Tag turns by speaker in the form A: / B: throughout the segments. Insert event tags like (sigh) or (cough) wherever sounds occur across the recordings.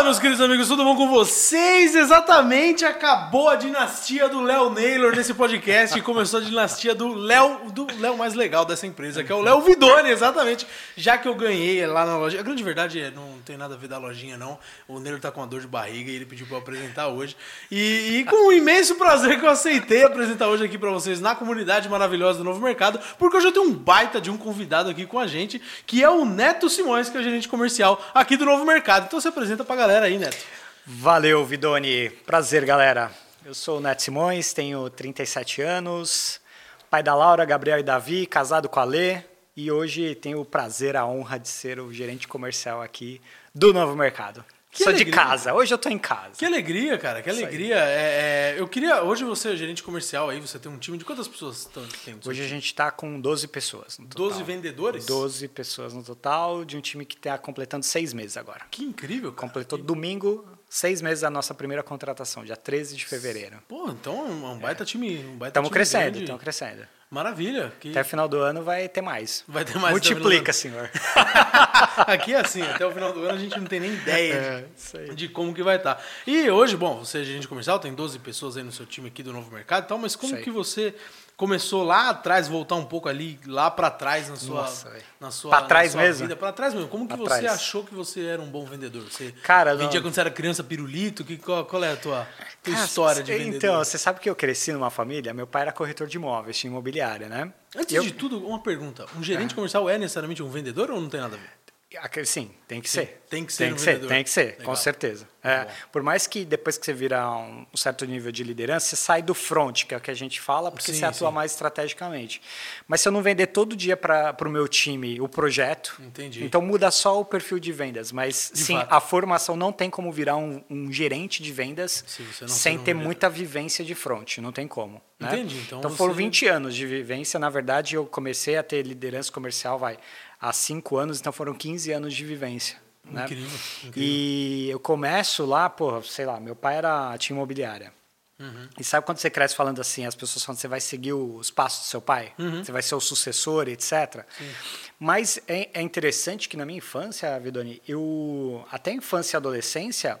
A: Fala, meus queridos amigos, tudo bom com vocês? Exatamente, acabou a dinastia do Léo Naylor nesse podcast e começou a dinastia do Léo, do Léo mais legal dessa empresa, que é o Léo Vidoni, exatamente. Já que eu ganhei lá na loja. A grande verdade é, não tem nada a ver da lojinha, não. O Naylor tá com uma dor de barriga e ele pediu pra eu apresentar hoje. E, e com um imenso prazer que eu aceitei apresentar hoje aqui pra vocês na comunidade maravilhosa do Novo Mercado, porque hoje eu tenho um baita de um convidado aqui com a gente, que é o Neto Simões, que é o gerente comercial aqui do Novo Mercado. Então você apresenta pra galera aí, Neto.
B: Valeu, Vidoni. Prazer, galera. Eu sou o Neto Simões, tenho 37 anos, pai da Laura, Gabriel e Davi, casado com a Lê, e hoje tenho o prazer, a honra de ser o gerente comercial aqui do Novo Mercado.
A: Que
B: Sou
A: alegria.
B: de casa, hoje eu tô em casa.
A: Que alegria, cara, que alegria. É, é, eu queria. Hoje você é gerente comercial aí, você tem um time de quantas pessoas tão- tem?
B: Hoje a
A: time?
B: gente está com 12 pessoas no total.
A: 12 vendedores?
B: 12 pessoas no total, de um time que está completando seis meses agora.
A: Que incrível, cara.
B: Completou domingo, seis meses da nossa primeira contratação, dia 13 de fevereiro.
A: Pô, então é um baita time. Um baita
B: Estamos
A: time
B: crescendo, estamos crescendo.
A: Maravilha. Que...
B: Até o final do ano vai ter mais.
A: Vai ter mais
B: Multiplica, senhor. (laughs)
A: Aqui é assim, até o final do ano a gente não tem nem ideia
B: É,
A: de- como que vai estar. E hoje, bom, você é gerente comercial, tem 12 pessoas aí no seu time aqui do Novo Mercado e tal, mas como que você começou lá atrás, voltar um pouco ali, lá pra trás na sua,
B: Nossa,
A: na sua,
B: Pra trás
A: sua
B: mesmo?
A: vida? Pra trás mesmo. Como que
B: Pra
A: você
B: trás.
A: achou que você era um bom vendedor? Você
B: Cara, não-
A: vendia quando você era criança pirulito? Que, qual, qual é a tua, tua
B: Cara,
A: história de vendedor?
B: Então, você sabe que eu cresci numa família, meu pai era corretor de imóveis, tinha imobiliária, né?
A: Antes
B: Eu-
A: de tudo, uma pergunta. Um gerente comercial é necessariamente um vendedor ou não tem nada a ver?
B: Sim, tem que ser.
A: tem que ser
B: Tem
A: um
B: que ser, tem que ser,
A: Legal.
B: com certeza. É, por mais que depois que você vira um, um certo nível de liderança, você sai do front, que é o que a gente fala, porque
A: Sim,
B: você atua
A: sim.
B: mais estrategicamente. Mas se eu não vender todo dia para o meu time o projeto,
A: Entendi.
B: então muda só o perfil de vendas. Mas
A: De
B: sim,
A: fato.
B: a formação não tem como virar um, um gerente de vendas sem
A: um
B: ter
A: vendedor.
B: muita vivência de front, não tem como. né?
A: Entendi, então
B: foram
A: você-
B: 20 anos de vivência. Na verdade, eu comecei a ter liderança comercial vai, há 5 anos, então foram 15 anos de vivência. Né?
A: Incrível, incrível.
B: E eu começo lá, pô, sei lá, meu pai era tinha imobiliária.
A: Uhum.
B: E sabe quando você cresce falando assim, as pessoas falam que você vai seguir os passos do seu pai?
A: Uhum.
B: Você vai ser o sucessor, etc. Mas é, é interessante que na minha infância, Vidoni, eu até infância e adolescência,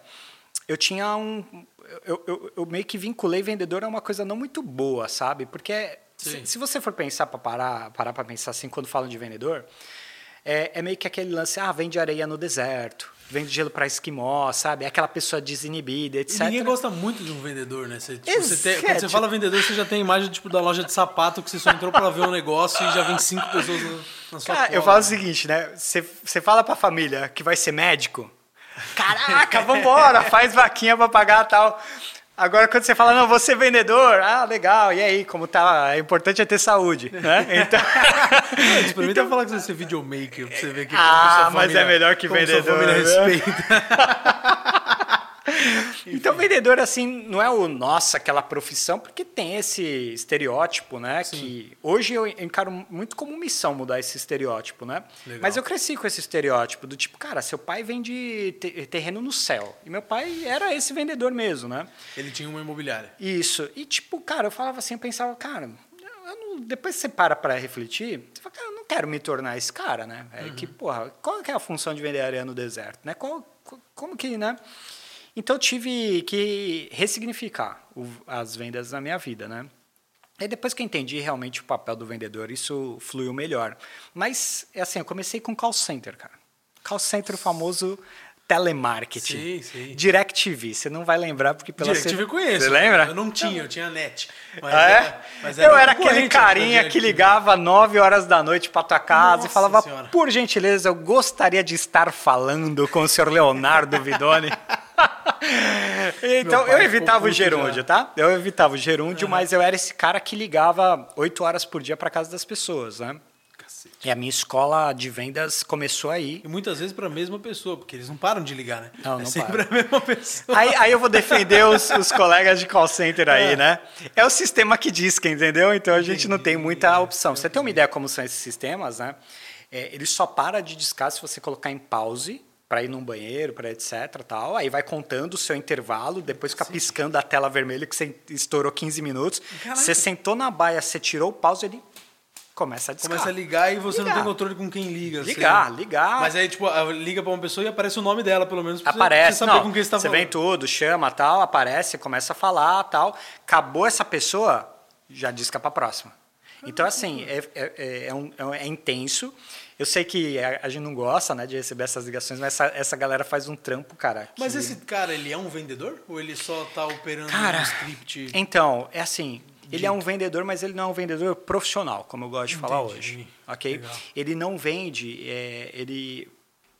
B: eu tinha um eu, eu, eu meio que vinculei vendedor a uma coisa não muito boa, sabe? Porque
A: Sim.
B: se, se você for pensar para parar para pensar assim quando falam de vendedor, é, é meio que aquele lance, ah, vende areia no deserto, vende gelo para esquimó, sabe? É aquela pessoa desinibida,
A: E
B: etc.
A: ninguém gosta muito de um vendedor, né? Você, tipo, você tem-
B: Exato.
A: quando você fala vendedor, você já tem a imagem tipo, da loja de sapato que você só entrou pra ver um negócio e já vem cinco pessoas na, na sua
B: Cara,
A: cola.
B: eu falo o seguinte, né? Você você fala pra família que vai ser médico. Caraca, vambora, faz vaquinha pra pagar tal. Agora, quando você fala, não, ser vendedor, ah, legal, e aí, como tá? É importante é ter saúde, né? (laughs) Então.
A: Experimenta falar que você ser videomaker pra você ver que
B: Ah, mas
A: família-
B: é melhor que vendedor,
A: Sua família
B: né?
A: respeita. (laughs) (laughs)
B: Então, vendedor, assim, não é o nossa, aquela profissão, porque tem esse estereótipo, né? Que hoje eu encaro muito como missão mudar esse estereótipo, né?
A: Legal.
B: Mas eu cresci com esse estereótipo do tipo, cara, seu pai vende te- terreno no céu. E meu pai era esse vendedor mesmo, né?
A: Ele tinha uma imobiliária.
B: Isso. E, tipo, cara, eu falava assim, eu pensava, cara, não- depois que você para pra refletir, você fala, cara, eu não quero me tornar esse cara, né? É que, porra, qual que é a função de vender areia no deserto, né? Qual, co- como que, né? Então, eu tive que ressignificar o- as vendas na minha vida, né? E depois que eu entendi realmente o papel do vendedor, isso fluiu melhor. Mas, é assim, eu comecei com call center, cara. Call center, o famoso telemarketing.
A: Sim, sim.
B: DirecTV, você não vai lembrar porque pela
A: DirecTV eu conheço.
B: Você lembra?
A: Eu não tinha, eu tinha net. Mas
B: Ah,
A: era-
B: é?
A: mas
B: eu era aquele
A: da
B: carinha que ligava 9 horas da noite para tua casa
A: Nossa
B: e falava,
A: Senhora.
B: por gentileza, eu gostaria de estar falando com o senhor Leonardo Vidoni. (laughs) (laughs) então, eu
A: ficou
B: evitava o gerúndio,
A: já.
B: tá? Eu evitava o gerúndio, mas eu era esse cara que ligava 8 horas por dia para casa das pessoas, né?
A: Cacete.
B: E a minha escola de vendas começou aí.
A: E muitas vezes pra mesma pessoa, porque eles não param de ligar, né?
B: Não,
A: é
B: não
A: sempre a mesma pessoa.
B: Aí, aí eu vou defender os, (laughs) os colegas de call center aí,
A: É.
B: né? É o sistema que que entendeu? Então a gente não tem
A: Entendi.
B: muita opção. Você tem uma ideia como são esses sistemas, né? É, ele só para de discar se você colocar em pause para ir num banheiro, para etc, tal. Aí vai contando o seu intervalo, depois fica piscando a tela vermelha que você estourou 15 minutos.
A: Caraca.
B: Você sentou na baia, você tirou o pause, ele começa a discar.
A: Começa a ligar e você
B: Ligar.
A: não tem controle com quem liga. você-
B: Ligar, ligar.
A: Mas aí, tipo, liga pra uma pessoa e aparece o nome dela, pelo menos, pra você- pra
B: Aparece,
A: você saber
B: não,
A: com quem você tá
B: você
A: falando.
B: vem tudo, chama, tal, aparece, começa a falar, tal. Acabou essa pessoa, já disca para próxima. Então, assim, é, é, é, é um- é intenso. Eu sei que a, a gente não gosta né, de receber essas ligações, mas essa, essa galera faz um trampo, cara.
A: Mas
B: que-
A: esse cara, ele é um vendedor? Ou ele só tá operando
B: Cara,
A: um script?
B: Então, é assim, ele é um vendedor, mas ele não é um vendedor profissional, como eu gosto de falar
A: Entendi.
B: hoje. Ok?
A: Legal.
B: Ele não vende. é, ele,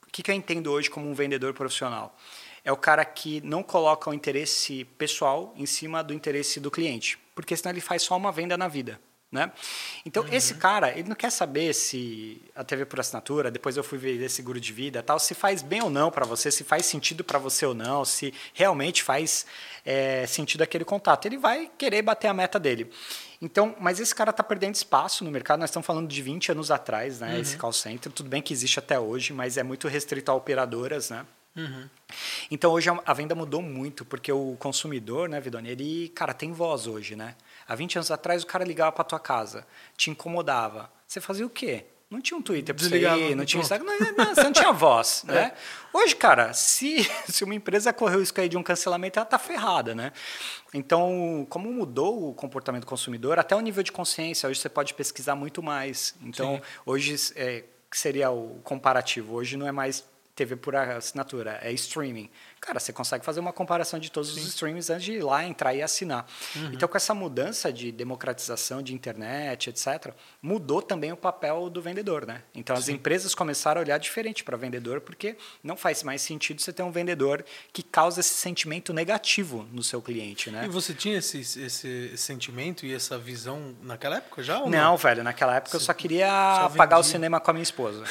B: o que, que eu entendo hoje como um vendedor profissional? É o cara que não coloca o interesse pessoal em cima do interesse do cliente, porque senão ele faz só uma venda na vida. Né? Então, esse cara, ele não quer saber se a TV por assinatura, depois eu fui ver seguro de vida, tal, se faz bem ou não para você, se faz sentido para você ou não, se realmente faz é, sentido aquele contato. Ele vai querer bater a meta dele. Então, mas esse cara está perdendo espaço no mercado. Nós estamos falando de 20 anos atrás, né? Esse call center. Tudo bem que existe até hoje, mas é muito restrito a operadoras, né? Então hoje a- a venda mudou muito, porque o consumidor, né, Vidoni, ele, cara, tem voz hoje, né? Há 20 anos atrás o cara ligava para tua casa, te incomodava. Você fazia o quê? Não tinha um Twitter para você ir, não tinha
A: pronto.
B: Instagram, não, não, você não tinha voz, (laughs) né? Hoje, cara, se, (laughs) se uma empresa correu o risco aí de um cancelamento, ela tá ferrada, né? Então, como mudou o comportamento do consumidor, até o nível de consciência, hoje você pode pesquisar muito mais. Então,
A: Sim.
B: hoje, é, que seria o comparativo? Hoje não é mais TV por assinatura, é streaming. Cara, você consegue fazer uma comparação de todos os streamings antes de ir lá, entrar e assinar.
A: Uhum.
B: Então, com essa mudança de democratização de internet, etc., mudou também o papel do vendedor, né? Então, as empresas começaram a olhar diferente para vendedor, porque não faz mais sentido você ter um vendedor que causa esse sentimento negativo no seu cliente, né?
A: E você tinha esse, esse sentimento e essa visão naquela época já? Ou
B: Não, velho, naquela época eu só queria
A: só
B: pagar o cinema com a minha esposa.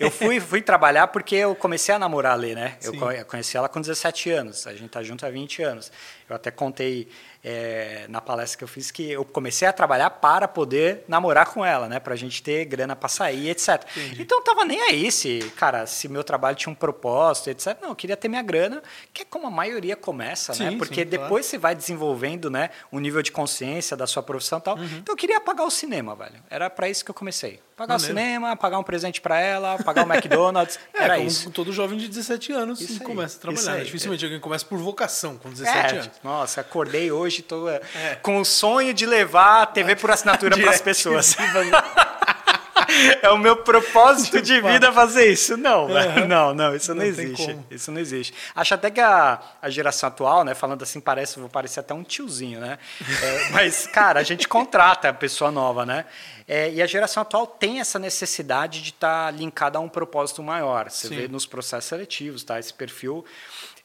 B: eu fui, fui trabalhar porque eu comecei a namorar a Lê, né? Eu
A: Sim.
B: eu conheci ela com 17 anos, a gente tá junto há 20 anos. Eu até contei é, na palestra que eu fiz que eu comecei a trabalhar para poder namorar com ela, né? Pra gente ter grana para sair, etc. Então eu tava nem aí se, cara, se meu trabalho tinha um propósito, etc. Não, eu queria ter minha grana, que é como a maioria começa, né?
A: Sim,
B: Porque
A: sim, claro.
B: depois você vai desenvolvendo, né, um nível de consciência da sua profissão e tal.
A: Uhum.
B: Então eu queria pagar o cinema, velho. Era para isso que eu comecei. Pagar
A: Maneiro.
B: o cinema, pagar um presente para ela, pagar o McDonald's, (laughs)
A: É,
B: era
A: como
B: isso.
A: todo jovem de 17 anos começa a trabalhar. né? Dificilmente alguém começa por vocação com 17
B: É,
A: anos.
B: Nossa, acordei hoje tô é,
A: É.
B: com o sonho de levar a TV por assinatura para as pessoas. (laughs) é o meu propósito de vida fazer isso. Não, velho, não, não, isso não,
A: Não
B: existe. Isso não existe. Acho até que a, a geração atual, né, falando assim, parece, vou parecer até um tiozinho, né? É, mas, cara, a gente contrata a pessoa nova, né? É, e a geração atual tem essa necessidade de estar linkada a um propósito maior. Você
A: Sim.
B: vê nos processos seletivos, tá? Esse perfil.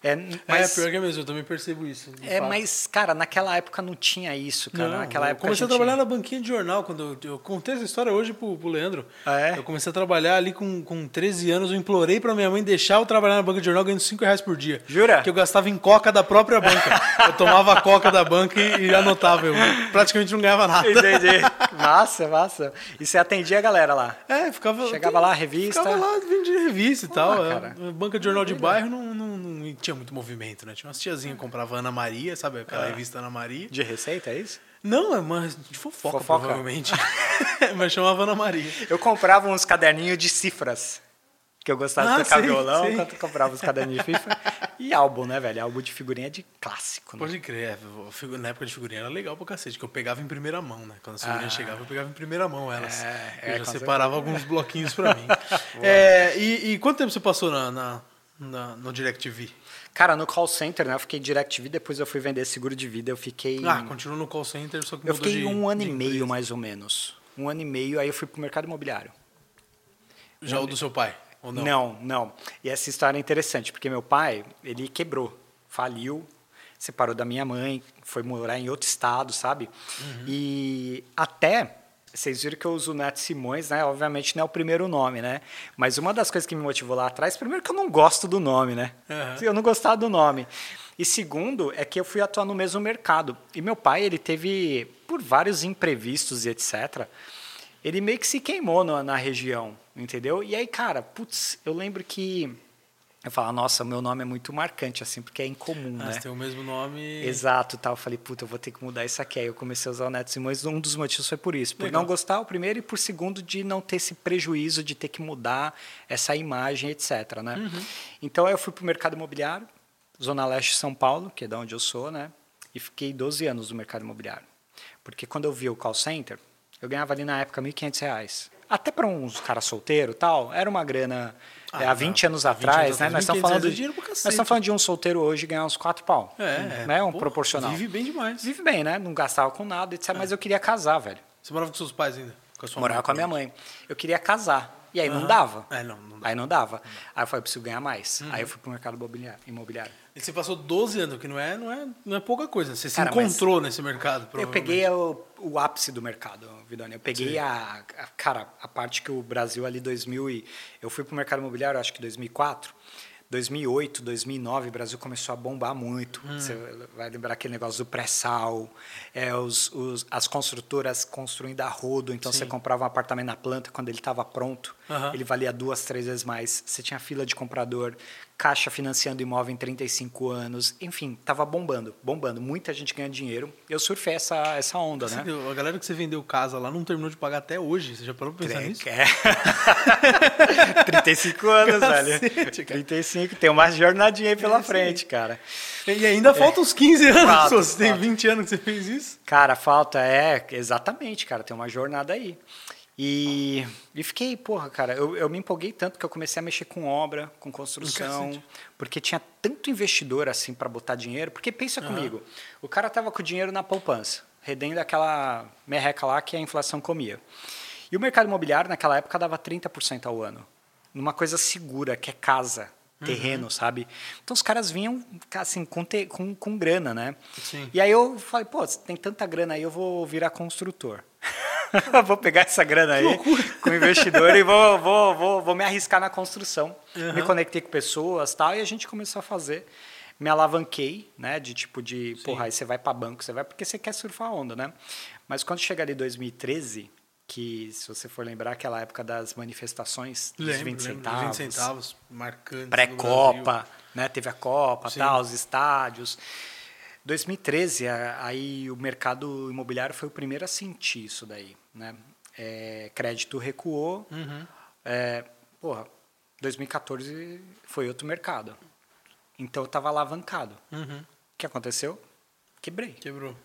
B: É,
A: É,
B: mas,
A: pior que é mesmo, eu também percebo isso.
B: é,
A: fato.
B: mas, cara, naquela época não tinha isso, cara.
A: Não,
B: naquela
A: eu
B: época
A: comecei a, trabalhar na banquinha de jornal quando eu, eu contei essa história hoje pro, pro Leandro.
B: Ah, é?
A: Eu comecei a trabalhar ali com, com 13 anos, eu implorei pra minha mãe deixar eu trabalhar na banca de jornal ganhando 5 reais por dia.
B: Jura?
A: Que eu gastava em coca da própria banca. (laughs) eu tomava a coca da banca e, e anotava. Eu praticamente não ganhava nada.
B: Entendi. massa, massa. E você atendia a galera lá?
A: É, ficava.
B: Chegava lá, revista?
A: Ficava lá, vendia revista e tal. é.
B: cara.
A: banca de jornal de bairro não, não, tinha muito movimento, né? Tinha umas tiazinhas que compravam Ana Maria, sabe? Aquela revista Ana Maria.
B: De receita, é isso?
A: Não, é uma de fofoca,
B: Fofoca.
A: provavelmente. (laughs) Mas chamava Ana Maria.
B: Eu comprava uns caderninhos de cifras. Que eu gostava
A: Ah,
B: de tocar
A: sei,
B: violão,
A: sei.
B: enquanto eu comprava os caderninhos de FIFA. E álbum, né, velho? Álbum de figurinha de clássico, né?
A: Pode crer, é, na época de figurinha era legal pra cacete, que eu pegava em primeira mão, né? Quando as figurinhas
B: Ah.
A: chegavam, eu pegava em primeira mão elas.
B: É,
A: eu
B: é,
A: já separava alguns bloquinhos pra mim. (laughs) É, e, e quanto tempo você passou na, na, na- no DirecTV?
B: Cara, no call center, né? Eu fiquei DirecTV, depois eu fui vender seguro de vida. Eu fiquei.
A: Ah, continuou no call center, só que
B: eu fiquei
A: de-
B: um ano e meio,
A: empresa.
B: mais ou menos. Um ano e meio, aí eu fui pro mercado imobiliário.
A: Já o do seu pai? Ou não?
B: Não, não. E essa história é interessante, porque meu pai, ele quebrou, faliu, separou da minha mãe, foi morar em outro estado, sabe?
A: Uhum.
B: E até, vocês viram que eu uso o Neto Simões, né? Obviamente não é o primeiro nome, né? Mas uma das coisas que me motivou lá atrás, primeiro que eu não gosto do nome, né?
A: Uhum.
B: Eu não gostava do nome. E segundo, é que eu fui atuar no mesmo mercado. E meu pai, ele teve, por vários imprevistos e etc., ele meio que se queimou na, na região, entendeu? E aí, cara, putz, eu lembro que eu falava, nossa, meu nome é muito marcante, assim, porque é incomum,
A: ah,
B: né?
A: Você tem o mesmo nome.
B: Exato, tal. Eu falei, puta, eu vou ter que mudar isso aqui. Aí eu comecei a usar o Neto Simões. Um dos motivos foi por isso. Por Legal. não gostar, o primeiro, e por segundo, de não ter esse prejuízo de ter que mudar essa imagem, etc. Né? Uhum. Então, aí eu fui para o mercado imobiliário, Zona Leste de São Paulo, que é da onde eu sou, né? E fiquei 12 anos no mercado imobiliário. Porque quando eu vi o call center, eu ganhava ali na época R$ 1.500. Até para uns caras solteiro tal, era uma grana é, há 20 anos atrás, 20 anos né? Nós estamos falando de nós estamos falando de um solteiro hoje ganhar uns 4 pau. É, né? Um pô, proporcional.
A: Vive bem demais.
B: Vive bem, né? Não gastava com nada, etc. É. Mas eu queria casar, velho.
A: Você morava com seus pais ainda?
B: Com a sua Morava mãe, com a minha mãe. Eu queria casar. E aí uhum. não dava.
A: É, não, não
B: Aí não dava. Aí eu falei, preciso ganhar mais. Uhum. Aí eu fui pro mercado imobiliário.
A: E você passou 12 anos, que não é, não é, não é pouca coisa. Você Cara, se encontrou nesse mercado,
B: Eu peguei o, o ápice do mercado, Vidoni. Eu peguei a, a, cara, a parte que o Brasil ali 2000 e eu fui pro mercado imobiliário, acho que 2004. 2008, 2009, o Brasil começou a bombar muito. Hum. Você vai lembrar aquele negócio do pré-sal, é, os, os, as construtoras construindo a rodo. Então, Sim. você comprava um apartamento na planta, quando ele estava pronto, uhum. ele valia duas, três vezes mais. Você tinha fila de comprador, Caixa financiando imóvel em 35 anos, enfim, tava bombando, bombando. Muita gente ganhando dinheiro. Eu surfei essa, essa onda, né?
A: a galera que você vendeu casa lá não terminou de pagar até hoje. Você já parou pra pensar nisso?
B: É. (laughs) 35 anos, velho. 35, tem uma jornadinha aí pela é, frente, cara.
A: E ainda falta é. uns 15 anos, falta, você tem 20 anos que você fez isso?
B: Cara, falta, é, exatamente, cara, tem uma jornada aí. E, e fiquei, porra, cara, eu, eu me empolguei tanto que eu comecei a mexer com obra, com construção, porque tinha tanto investidor assim para botar dinheiro. Porque pensa uhum. comigo, o cara tava com o dinheiro na poupança, redendo aquela merreca lá que a inflação comia. E o mercado imobiliário naquela época dava 30% ao ano, numa coisa segura, que é casa. Terreno, uhum. sabe? Então os caras vinham assim com, te, com, com grana, né? Sim. E aí eu falei, pô, tem tanta grana aí, eu vou virar construtor. (laughs) vou pegar essa grana aí com o investidor e vou, vou, vou, vou me arriscar na construção. Uhum. Me conectei com pessoas tal, e a gente começou a fazer. Me alavanquei, né? De tipo de, Sim. porra, aí você vai para banco, você vai porque você quer surfar a onda, né? Mas quando chega ali 2013, que se você for lembrar aquela época das manifestações dos lembro, 20 centavos, 20
A: centavos marcantes
B: pré-copa, né? Teve a Copa, tal, os estádios. 2013, aí o mercado imobiliário foi o primeiro a sentir isso daí, né? É, crédito recuou, uhum. é, porra, 2014 foi outro mercado. Então eu estava alavancado. Uhum. O que aconteceu? Quebrei.
A: Quebrou.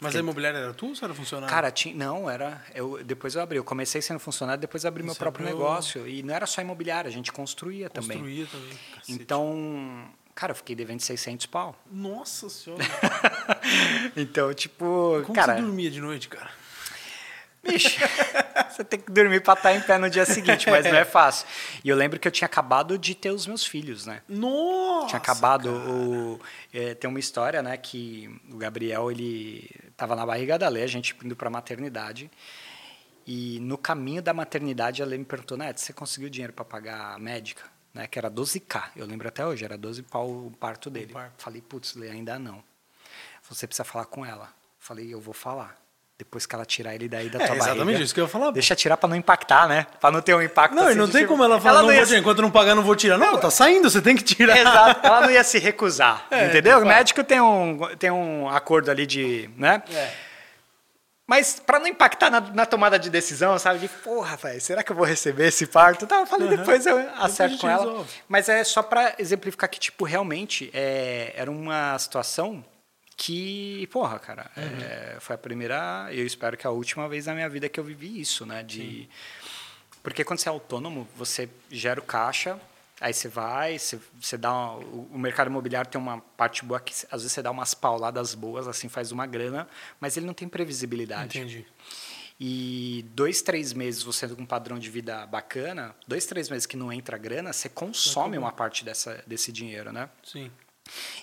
A: Mas a imobiliária era tu ou você era funcionário?
B: Cara, tinha, não, era. Eu, depois eu abri. Eu comecei sendo funcionário, depois abri meu próprio abriu... negócio. E não era só imobiliária, a gente construía,
A: construía
B: também.
A: Construía também.
B: Cacete. Então, Cara, eu fiquei devendo 600 pau.
A: Nossa senhora. (laughs)
B: então, tipo,
A: Como
B: cara...
A: você dormia de noite, cara?
B: Bicho, (laughs) você tem que dormir para estar em pé no dia seguinte, mas não é (laughs) fácil. E eu lembro que eu tinha acabado de ter os meus filhos, né?
A: Nossa!
B: Tinha acabado o... É, tem uma história, né, que o Gabriel, ele estava na barriga da Lê, a gente indo para maternidade. E no caminho da maternidade, a Lê me perguntou, Neto, você conseguiu dinheiro para pagar a médica? né, que era 12K, eu lembro até hoje, era 12 pau o parto dele. Parto. Falei, putz, ainda não. Você precisa falar com ela. Falei, eu vou falar. Depois que ela tirar ele daí da é, tua
A: exatamente
B: barriga.
A: Exatamente isso que eu ia falar.
B: Deixa tirar para não impactar, né? Para não ter um impacto
A: Não,
B: assim,
A: e não tem tipo... como ela falar, ela não, não vou tirar, enquanto não pagar não vou tirar. Não, não, tá saindo, você tem que tirar.
B: Exato, ela não ia se recusar, (laughs) é, entendeu? O médico tem um, tem um acordo ali de, né? É. Mas para não impactar na, na, tomada de decisão, sabe? De, porra, véio, será que eu vou receber esse parto? Tá, eu falei, uhum. depois eu acerto com ela. Resolve. Mas é só para exemplificar que, tipo, realmente é, era uma situação que, porra, cara, uhum. é, foi a primeira, eu espero que a última vez na minha vida que eu vivi isso, né? De, Sim. porque quando você é autônomo, você gera o caixa, Aí você vai, você, você dá. Uma, o mercado imobiliário tem uma parte boa que às vezes você dá umas pauladas boas, assim, faz uma grana, mas ele não tem previsibilidade.
A: Entendi.
B: E dois, três meses você com um padrão de vida bacana, dois, três meses que não entra grana, você consome uma parte dessa, desse dinheiro, né?
A: Sim.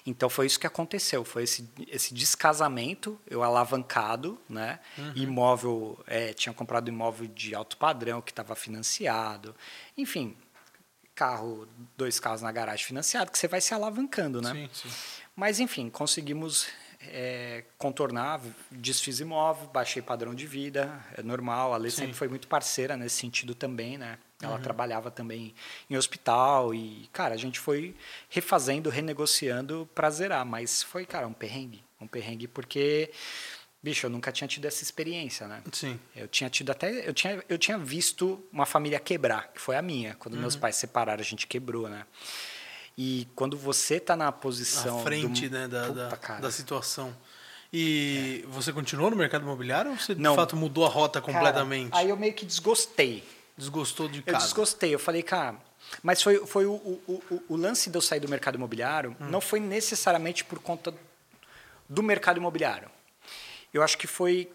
B: Então foi isso que aconteceu, foi esse, esse descasamento, eu alavancado, né? Uhum. Imóvel, é, tinha comprado imóvel de alto padrão que estava financiado, enfim, carro, dois carros na garagem financiado, que você vai se alavancando, né?
A: Sim, sim.
B: Mas, enfim, conseguimos é, contornar, desfiz imóvel, baixei padrão de vida, é normal. A Lei sempre foi muito parceira nesse sentido também, né? Ela uhum. trabalhava também em hospital e, cara, a gente foi refazendo, renegociando para zerar, mas foi, cara, um perrengue, um perrengue porque bicho, eu nunca tinha tido essa experiência, né?
A: Sim.
B: Eu tinha tido até eu tinha eu tinha visto uma família quebrar, que foi a minha, quando uhum. meus pais se separaram, a gente quebrou, né? E quando você está na posição
A: à frente,
B: do...
A: né, da, da, da situação e é. você continuou no mercado imobiliário ou você
B: Não.
A: de fato mudou a rota completamente?
B: Cara, aí eu meio que desgostei.
A: Desgostou de
B: casa? Eu desgostei. Eu falei, cara. Mas foi, foi o, o, o, o lance de eu sair do mercado imobiliário hum. não foi necessariamente por conta do mercado imobiliário. Eu acho que foi.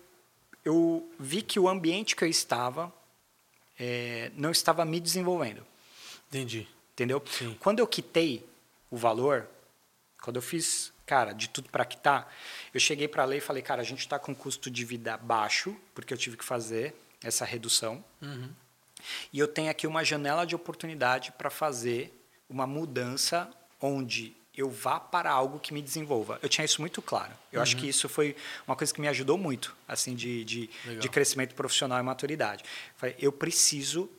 B: Eu vi que o ambiente que eu estava é, não estava me desenvolvendo.
A: Entendi.
B: Entendeu?
A: Sim.
B: Quando eu quitei o valor, quando eu fiz cara, de tudo para quitar, eu cheguei para a lei e falei, cara, a gente está com custo de vida baixo, porque eu tive que fazer essa redução.
A: Uhum.
B: E eu tenho aqui uma janela de oportunidade para fazer uma mudança onde eu vá para algo que me desenvolva. Eu tinha isso muito claro. Eu uhum. acho que isso foi uma coisa que me ajudou muito, assim, de, de, de crescimento profissional e maturidade. Eu preciso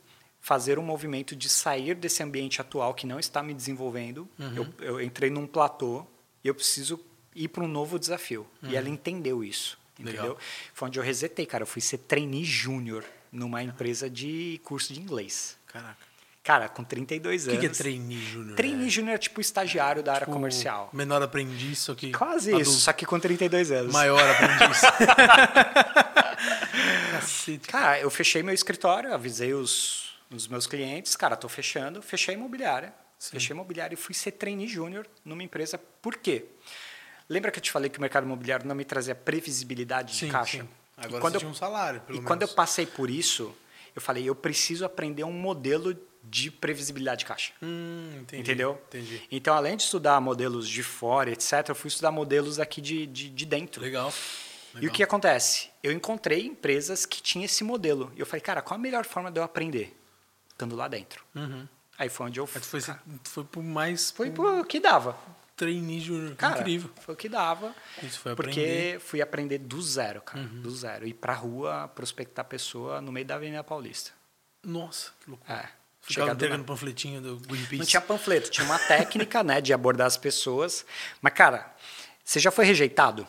B: fazer um movimento de sair desse ambiente atual que não está me desenvolvendo. Uhum. Eu, eu entrei num platô e eu preciso ir para um novo desafio. Uhum. E ela entendeu isso. Entendeu? Legal. Foi onde eu resetei, cara. Eu fui ser trainee júnior numa empresa de curso de inglês.
A: Caraca.
B: Cara, com 32 anos.
A: O que, é trainee júnior?
B: Trainee é? júnior é tipo estagiário da área tipo, comercial.
A: Menor aprendiz, só que.
B: Quase adulto. isso, só que com 32 anos.
A: Maior aprendiz. (laughs)
B: Cara, eu fechei meu escritório, avisei os, os meus clientes, cara, tô fechando, fechei a imobiliária. Sim. Fechei imobiliário e fui ser trainee júnior numa empresa. Por quê? Lembra que eu te falei que o mercado imobiliário não me trazia previsibilidade
A: sim,
B: de caixa?
A: Sim. Agora quando você eu, tinha um salário, pelo
B: E
A: menos.
B: quando eu passei por isso, eu falei, eu preciso aprender um modelo de previsibilidade de caixa.
A: Hum, entendi,
B: Entendeu?
A: Entendi.
B: Então, além de estudar modelos de fora, etc., eu fui estudar modelos aqui de, de, de dentro.
A: Legal. Legal.
B: E o que acontece? Eu encontrei empresas que tinham esse modelo. E eu falei, cara, qual a melhor forma de eu aprender? Estando lá dentro.
A: Uhum.
B: Aí foi onde eu
A: fui. Foi, foi por mais.
B: Foi por o que dava.
A: Trainee júnior. Incrível.
B: Foi o que dava.
A: Isso foi
B: porque
A: aprender.
B: fui aprender do zero, cara.
A: Uhum.
B: Do zero. Ir pra rua prospectar pessoa no meio da Avenida Paulista.
A: Nossa, que loucura.
B: É.
A: Ficava entregando panfletinho do Greenpeace.
B: Não tinha panfleto, tinha uma técnica, né, de abordar as pessoas. Mas, cara, você já foi rejeitado?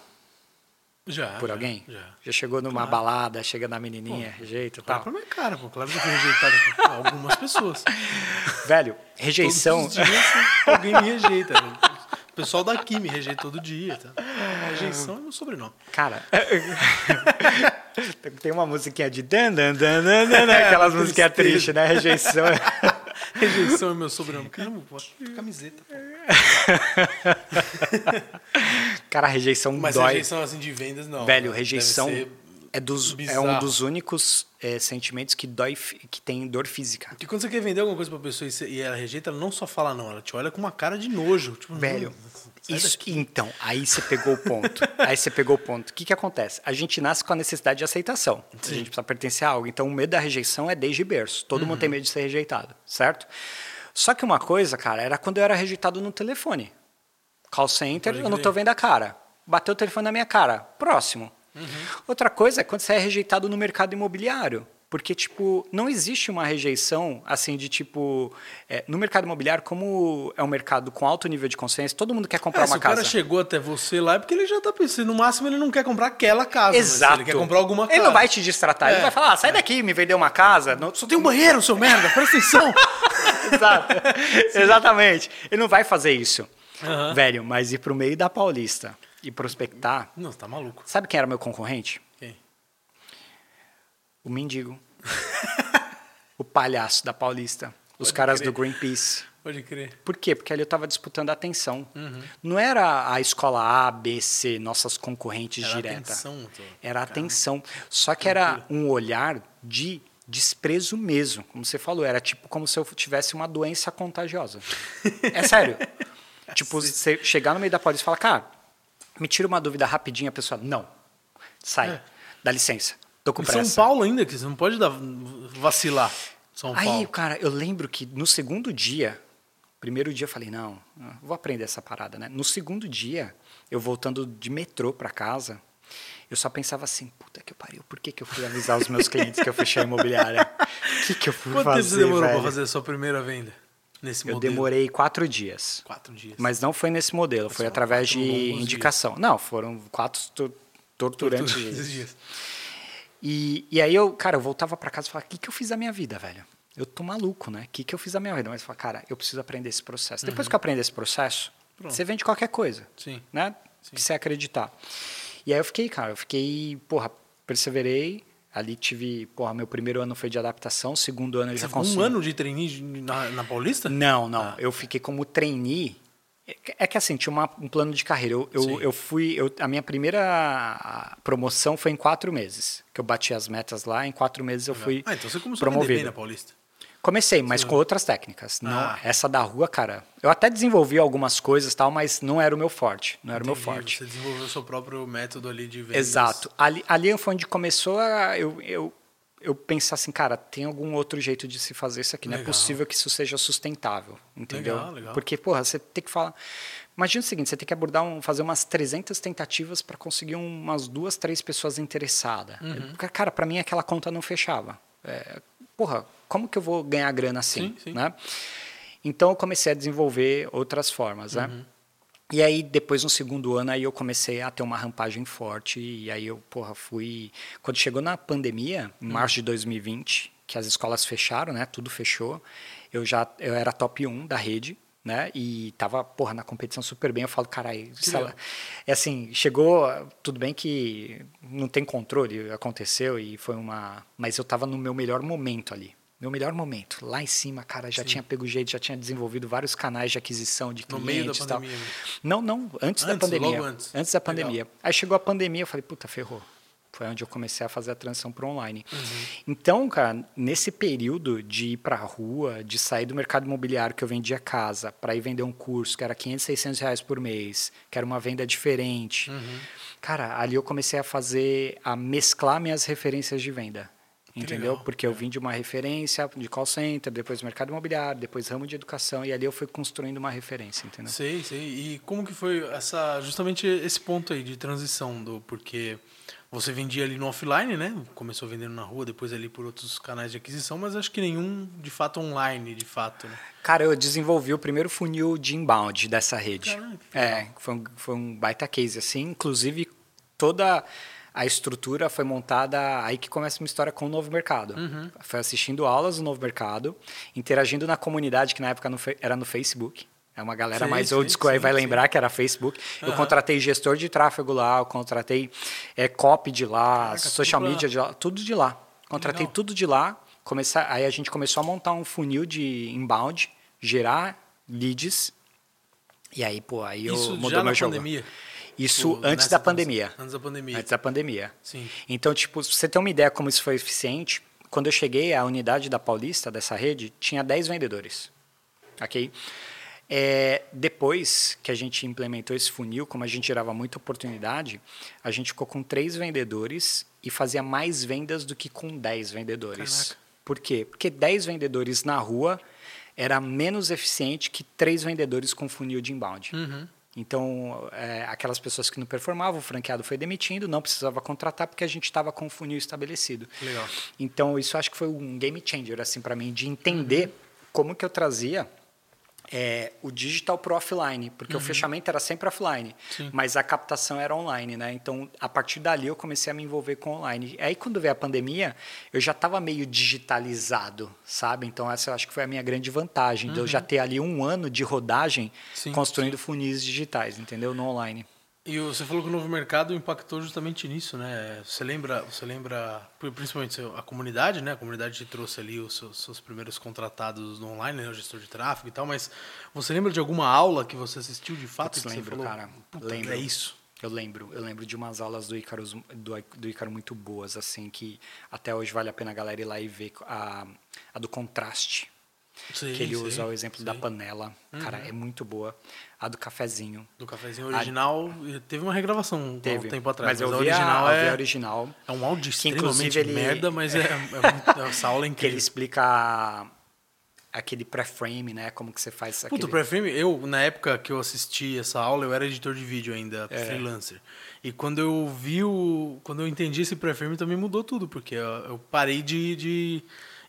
A: Já.
B: Por alguém?
A: Já.
B: Já chegou numa
A: claro.
B: balada, chega na menininha, pô, rejeita e tal?
A: Claro, minha cara, pô. Claro que eu fui rejeitado por algumas pessoas. (laughs)
B: Velho, rejeição.
A: Todos os dias alguém me rejeita. (laughs) O pessoal daqui me rejeita todo dia. Tá? Rejeição é meu sobrenome.
B: Cara, (laughs) tem uma musiquinha de dan, dan, dan, dan, dan, né? aquelas (laughs) é, musiquinhas tristes, né? Rejeição. (laughs)
A: Rejeição é meu sobrenome. Caramba, pô, camiseta. Pô.
B: Cara, rejeição
A: Mas
B: dói.
A: rejeição assim de vendas, não.
B: Velho, rejeição é, dos, é um dos únicos é, sentimentos que dói, que tem dor física.
A: Porque quando você quer vender alguma coisa pra pessoa e ela rejeita, ela não só fala não, ela te olha com uma cara de nojo. Tipo,
B: Velho, isso, então, aí você pegou o ponto. aí você pegou o ponto. O que, que acontece? A gente nasce com a necessidade de aceitação. Sim. A gente precisa pertencer a algo. Então, o medo da rejeição é desde berço. Todo uhum. mundo tem medo de ser rejeitado, certo? Só que uma coisa, cara, era quando eu era rejeitado no telefone. Call center, eu não tô vendo a cara. Bateu o telefone na minha cara. Próximo. Uhum. Outra coisa é quando você é rejeitado no mercado imobiliário. Porque, tipo, não existe uma rejeição, assim, de tipo. É, no mercado imobiliário, como é um mercado com alto nível de consciência, todo mundo quer comprar
A: é,
B: uma casa.
A: Se o cara chegou até você lá, é porque ele já tá pensando. No máximo, ele não quer comprar aquela casa.
B: Exato.
A: ele quer comprar alguma casa.
B: Ele não vai te distratar. É. Ele vai falar: ah, sai daqui, me vendeu uma casa. Não...
A: Só tem um banheiro, seu merda, presta atenção. (laughs)
B: Exato. Exatamente. Ele não vai fazer isso.
A: Uhum.
B: Velho, mas ir pro meio da Paulista e prospectar.
A: Não, você tá maluco.
B: Sabe quem era meu concorrente?
A: Quem?
B: O mendigo. (laughs) o palhaço da Paulista. Os
A: Pode
B: caras
A: crer.
B: do Greenpeace.
A: Pode crer.
B: Por quê? Porque ali eu estava disputando a atenção.
A: Uhum.
B: Não era a escola A, B, C, nossas concorrentes
A: Era
B: direta.
A: atenção. Tô.
B: Era
A: Caramba.
B: atenção. Só que era um olhar de desprezo mesmo. Como você falou, era tipo como se eu tivesse uma doença contagiosa. É sério. (laughs) tipo, você chegar no meio da Paulista e falar, cara, me tira uma dúvida rapidinho, a pessoa, não. Sai.
A: É.
B: Dá licença. Tô com
A: Em
B: pressa.
A: São Paulo ainda, que você não pode dar, vacilar. São
B: Aí,
A: Paulo.
B: cara, eu lembro que no segundo dia, primeiro dia eu falei, não, vou aprender essa parada, né? No segundo dia, eu voltando de metrô para casa, eu só pensava assim, puta que pariu, por que, que eu fui avisar os meus clientes que eu fechei a imobiliária? O que, que eu fui
A: Quanto
B: fazer,
A: tempo você demorou pra fazer a sua primeira venda? Nesse
B: Eu
A: modelo?
B: demorei quatro dias.
A: Quatro dias.
B: Mas não foi nesse modelo, foi através de indicação. Não, foram quatro to- torturantes
A: Torturantes
B: dias. (laughs)
A: dias.
B: E, e aí eu, cara, eu voltava pra casa e falava, o que, que eu fiz da minha vida, velho? Eu tô maluco, né? O que, que eu fiz da minha vida? Mas eu falava, cara, eu preciso aprender esse processo. Depois que eu aprender esse processo,
A: Uhum. Pronto.
B: você vende qualquer coisa,
A: Sim.
B: né? Que você acreditar. E aí eu fiquei, cara, eu fiquei, porra, perseverei. Ali tive, porra, meu primeiro ano foi de adaptação, segundo ano eu
A: Você
B: já
A: ficou um
B: consegui.
A: ano de trainee na, na Paulista?
B: Não, não.
A: Ah.
B: Eu fiquei como trainee. É que- É assim, tinha uma- um plano de carreira. Eu, eu, eu fui. eu- a minha primeira promoção foi em quatro meses. Que eu bati as metas lá, em quatro meses eu fui
A: Ah, então você começou a vender
B: promovido.
A: bem na Paulista.
B: Comecei, mas com outras técnicas. Não,
A: Ah.
B: Essa da rua, cara. Eu até desenvolvi algumas coisas e tal, mas não era o meu forte. Não era o meu
A: Entendi,
B: forte.
A: Você desenvolveu o seu próprio método ali de vendas.
B: Exato. Ali, ali foi onde começou a, eu, eu, eu pensar assim, cara, tem algum outro jeito de se fazer isso aqui. Não é
A: Legal.
B: possível que isso seja sustentável, entendeu?
A: Legal, legal.
B: Porque, porra, você tem que falar... Imagina o seguinte, você tem que abordar, um, fazer umas 300 tentativas para conseguir umas duas, três pessoas interessadas.
A: Uhum.
B: Cara, para mim aquela conta não fechava. É, porra, como que eu vou ganhar grana assim,
A: Sim, sim.
B: né? Então eu comecei a desenvolver outras formas, né?
A: Uhum.
B: E aí, depois, no segundo ano, aí eu comecei a ter uma rampagem forte. E aí eu, porra, fui. Quando chegou na pandemia, em março de 2020, que as escolas fecharam, né? Tudo fechou. Eu já eu era top 1 da rede, né? E tava, porra, na competição super bem. Eu falo, caralho, é assim, chegou. Tudo bem que não tem controle, aconteceu e foi uma. Mas eu tava no meu melhor momento ali. Meu melhor momento. Lá em cima, cara, já tinha pego jeito, já tinha desenvolvido vários canais de aquisição de
A: No
B: clientes
A: meio da
B: e tal.
A: pandemia. mesmo.
B: Não, não, antes, da
A: Antes,
B: pandemia.
A: logo antes.
B: da
A: Legal.
B: pandemia. Aí chegou a pandemia, eu falei, puta, ferrou. Foi onde eu comecei a fazer a transição para online.
A: Uhum.
B: Então, cara, nesse período de ir para a rua, de sair do mercado imobiliário que eu vendia casa, para ir vender um curso que era 500, 600 reais por mês, que era uma venda diferente.
A: Uhum.
B: Cara, ali eu comecei a fazer, a mesclar minhas referências de venda. Entendeu?
A: legal,
B: Porque eu vim de uma referência de call center, depois mercado imobiliário, depois ramo de educação, e ali eu fui construindo uma referência, entendeu?
A: Sei, sei. E como que foi essa, justamente esse ponto aí de transição do porque você vendia ali no offline, né? Começou vendendo na rua, depois ali por outros canais de aquisição, mas acho que nenhum de fato online, de fato, né?
B: Cara, eu desenvolvi o primeiro funil de inbound dessa rede.
A: Caraca,
B: é, foi um, foi um baita case, assim. Inclusive, toda a estrutura foi montada aí que começa uma história com o Novo Mercado.
A: Uhum.
B: Foi assistindo aulas do Novo Mercado, interagindo na comunidade, que na época no era no Facebook. É uma galera
A: Sim,
B: mais old school aí vai
A: sim.
B: lembrar que era Facebook. Eu
A: Aham.
B: contratei gestor de tráfego lá, eu contratei é, copy de lá,
A: Caraca,
B: social
A: tudo lá.
B: media de lá, tudo de lá. Contratei
A: Legal.
B: tudo de lá. Começar, aí a gente começou a montar um funil de inbound, gerar leads. E aí, pô, aí eu
A: Isso
B: mudou
A: já
B: meu
A: na
B: jogo.
A: pandemia.
B: Isso
A: Ou
B: antes
A: nessa
B: da pandemia.
A: Antes da pandemia.
B: Antes da pandemia.
A: Sim.
B: Então, tipo, você ter uma ideia como isso foi eficiente, quando eu cheguei à unidade da Paulista, dessa rede, tinha 10 vendedores. Ok? É, depois que a gente implementou esse funil, como a gente gerava muita oportunidade, a gente ficou com três vendedores e fazia mais vendas do que com 10 vendedores.
A: Caraca.
B: Por quê? Porque 10 vendedores na rua era menos eficiente que três vendedores com funil de inbound.
A: Uhum.
B: Então, é, aquelas pessoas que não performavam, o franqueado foi demitindo, não precisava contratar porque a gente estava com o funil estabelecido.
A: Legal.
B: Então, isso acho que foi um game changer assim para mim de entender como que eu trazia é, o digital pro offline, porque o fechamento era sempre offline,
A: Uhum. Sim.
B: mas a captação era online, né? Então, a partir dali eu comecei a me envolver com online. Aí quando veio a pandemia, eu já estava meio digitalizado, sabe? Então essa eu acho que foi a minha grande vantagem, de eu já ter ali um ano de rodagem
A: Uhum. Sim,
B: construindo funis digitais, entendeu? No online.
A: E você falou que o novo mercado impactou justamente nisso, né? Você lembra, você lembra, principalmente a comunidade, né? A comunidade te trouxe ali os seus, seus primeiros contratados no online, né? o gestor de tráfego e tal, mas você lembra de alguma aula que você assistiu de fato? Que
B: lembro,
A: falou,
B: cara.
A: "Puta,
B: Lembro.
A: É isso.
B: Eu lembro, eu lembro de umas aulas do Ícaro, do, do Ícaro muito boas, assim, que até hoje vale a pena a galera ir lá e ver a, a do contraste.
A: Sei,
B: que ele
A: sei,
B: usa o exemplo da
A: sei. Uhum.
B: panela. Cara, é muito boa. A do cafezinho.
A: Do cafezinho original, teve uma regravação
B: Teve.
A: um tempo atrás,
B: mas eu
A: a
B: vi
A: original
B: a, eu
A: é,
B: a original.
A: é um áudio
B: que
A: extremamente
B: ele-
A: merda, mas é, é (laughs) muito, essa aula é
B: Que ele
A: incrível.
B: explica aquele pré-frame, né? Como que você faz
A: Puta,
B: aquele...
A: o pré-frame, eu, na época que eu assisti essa aula, eu era editor de vídeo ainda,
B: É.
A: freelancer. E quando eu vi o. Quando eu entendi esse pré-frame, também mudou tudo, porque eu, eu parei de, de,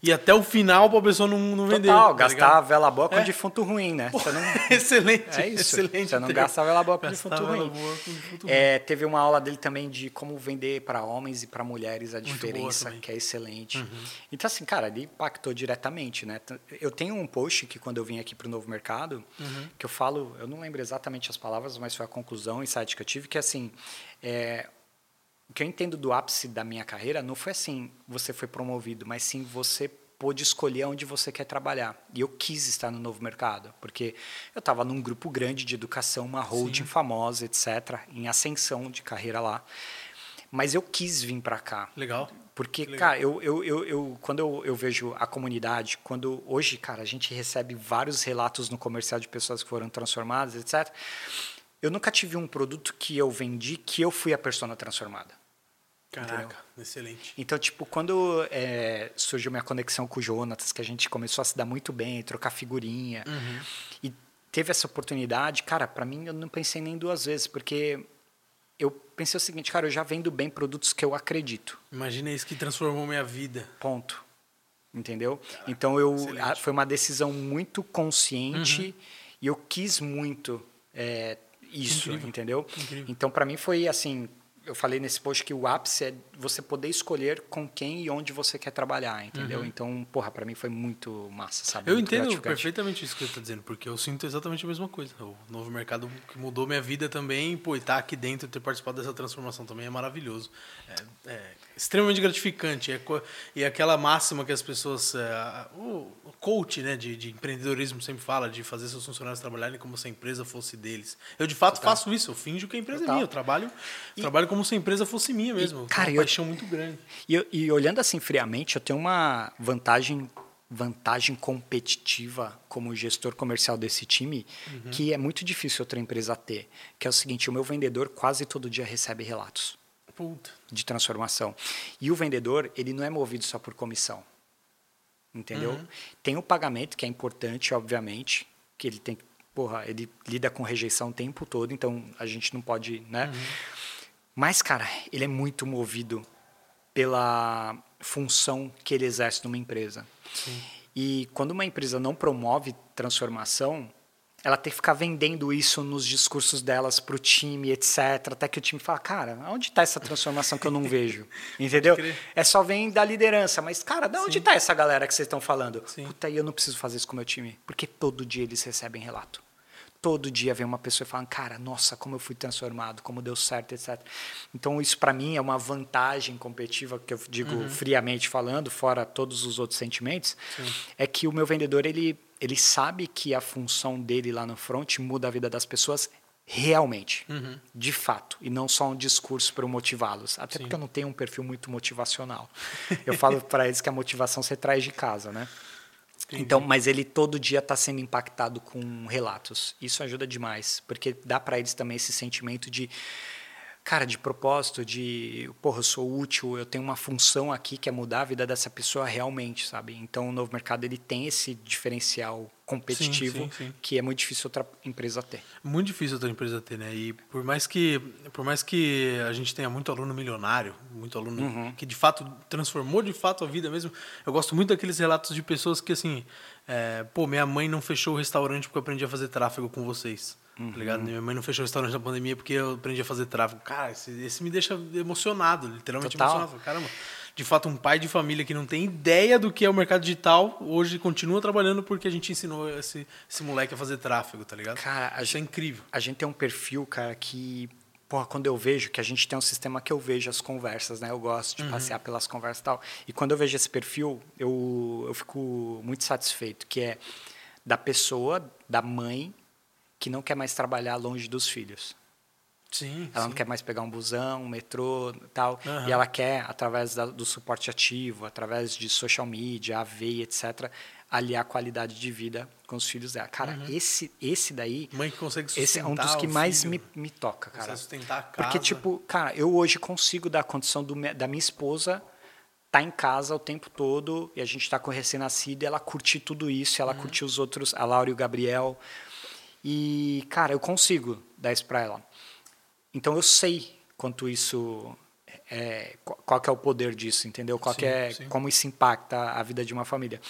A: E até o final pra pessoa não, não vender.
B: Total,
A: tá
B: gastar
A: ligado?
B: a vela boa com
A: É.
B: defunto ruim, né? Você não, (laughs)
A: excelente,
B: é isso.
A: excelente.
B: Você não gasta a vela boa com
A: Gastar
B: defunto ruim.
A: com defunto ruim.
B: É, teve uma aula dele também de como vender para homens e para mulheres a diferença.
A: Uhum.
B: que é excelente. Então, assim, cara, ele impactou diretamente, né? Eu tenho um post que quando eu vim aqui para o Novo Mercado,
A: Uhum.
B: que eu falo, eu não lembro exatamente as palavras, mas foi a conclusão, o insight que eu tive, que assim, é, que eu entendo do ápice da minha carreira não foi assim, você foi promovido, mas sim você pôde escolher onde você quer trabalhar. E eu quis estar no novo mercado, porque eu estava num grupo grande de educação, uma holding famosa, etc., em ascensão de carreira lá. Mas eu quis vir para cá.
A: Legal.
B: Porque,
A: Legal.
B: cara, eu, eu, eu, eu- quando eu, eu vejo a comunidade, quando hoje, cara, a gente recebe vários relatos no comercial de pessoas que foram transformadas, etc. Eu nunca tive um produto que eu vendi que eu fui a persona transformada.
A: Caraca, excelente.
B: Então, tipo, quando é, surgiu minha conexão com o Jonatas, que a gente começou a se dar muito bem, trocar figurinha, e teve essa oportunidade, cara, para mim eu não pensei nem duas vezes, porque eu pensei o seguinte, cara, eu já vendo bem produtos que eu acredito.
A: Imagina isso que transformou minha vida.
B: Ponto. Entendeu? Então eu a- foi uma decisão muito consciente e eu quis muito é, isso,
A: Incrível.
B: entendeu?
A: Incrível.
B: Então para mim foi assim, eu falei nesse post que o ápice é você poder escolher com quem e onde você quer trabalhar, entendeu? Então, porra, para mim foi muito massa, sabe?
A: Eu
B: Muito
A: entendo perfeitamente isso que você está dizendo, porque eu sinto exatamente a mesma coisa. O novo mercado que mudou minha vida também, pô, e estar aqui dentro, ter participado dessa transformação também é maravilhoso. É, é extremamente gratificante. É, e aquela máxima que as pessoas. é, o coach né, de, de empreendedorismo sempre fala de fazer seus funcionários trabalharem como se a empresa fosse deles. Eu, de fato, faço isso. Eu finjo que a empresa é
B: Total.
A: minha. Eu trabalho, trabalho como se a empresa fosse minha mesmo. Eu
B: cara,
A: uma
B: eu-
A: paixão muito grande.
B: E, e olhando assim friamente, eu tenho uma vantagem vantagem competitiva como gestor comercial desse time
A: Uhum.
B: que é muito difícil outra empresa ter, que é o seguinte, o meu vendedor quase todo dia recebe relatos De transformação. E o vendedor, ele não é movido só por comissão. Entendeu?
A: Uhum.
B: Tem o pagamento, que é importante, obviamente, que ele tem, porra, ele lida com rejeição o tempo todo, então a gente não pode, né?
A: Uhum.
B: Mas, cara, ele é muito movido pela função que ele exerce numa empresa. E quando uma empresa não promove transformação, ela tem que ficar vendendo isso nos discursos delas para o time, etc. Até que o time fala, cara, onde está essa transformação que eu não vejo? (laughs) Entendeu? É só vem da liderança, mas, cara, de onde está essa galera que vocês estão falando?
A: Sim.
B: Puta, e eu não preciso fazer isso com o meu time, porque todo dia eles recebem relato. Todo dia vem uma pessoa falando, cara, nossa, como eu fui transformado, como deu certo, etc. Então, isso para mim é uma vantagem competitiva, que eu digo friamente falando, fora todos os outros sentimentos, é que o meu vendedor, ele, ele sabe que a função dele lá no front muda a vida das pessoas realmente, de fato, e não só um discurso para motivá-los. Até porque eu não tenho um perfil muito motivacional. Eu falo para eles que a motivação você traz de casa, né? Então, mas ele todo dia está sendo impactado com relatos. Isso ajuda demais, porque dá para eles também esse sentimento de, cara, de propósito, de, porra, eu sou útil, eu tenho uma função aqui que é mudar a vida dessa pessoa realmente, sabe? Então, o novo mercado ele tem esse diferencial competitivo
A: sim, sim.
B: que é muito difícil outra empresa ter.
A: Muito difícil outra empresa ter, né? E por mais que, por mais que a gente tenha muito aluno milionário, muito aluno
B: Uhum.
A: que de fato transformou de fato a vida mesmo, eu gosto muito daqueles relatos de pessoas que assim, é, pô, minha mãe não fechou o restaurante porque eu aprendi a fazer tráfego com vocês. Tá ligado?
B: Uhum.
A: Minha mãe não fechou o restaurante na pandemia porque eu aprendi a fazer tráfego. Cara, esse, esse me deixa emocionado, literalmente
B: Total.
A: emocionado. Caramba, de fato, um pai de família que não tem ideia do que é o mercado digital, hoje continua trabalhando porque a gente ensinou esse, esse moleque a fazer tráfego, tá ligado?
B: Cara, a
A: Isso é incrível.
B: A gente tem um perfil, cara, que. Porra, quando eu vejo, que a gente tem um sistema que eu vejo as conversas, né? Eu gosto de
A: Uhum.
B: passear pelas conversas e tal. E quando eu vejo esse perfil, eu, eu fico muito satisfeito, que é da pessoa, da mãe, que não quer mais trabalhar longe dos filhos.
A: Sim,
B: Ela
A: sim.
B: não quer mais pegar um busão, um metrô e tal.
A: Aham.
B: E ela quer, através da- do suporte ativo, através de social media, AV, etc., aliar a qualidade de vida com os filhos dela. Cara, esse, esse daí
A: Mãe que consegue sustentar
B: esse é um dos que mais
A: filho,
B: me, me toca, cara.
A: sustentar a casa.
B: Porque, tipo, cara, eu hoje consigo dar a condição do da minha esposa estar em casa o tempo todo e a gente tá com recém-nascido e ela curtir tudo isso,
A: Uhum.
B: ela curtir os outros, a Laura e o Gabriel. E, cara, eu consigo dar isso pra ela. Então eu sei quanto isso é, qual que é o poder disso, entendeu? Qual
A: Sim,
B: que é,
A: sim.
B: como isso impacta a vida de uma família.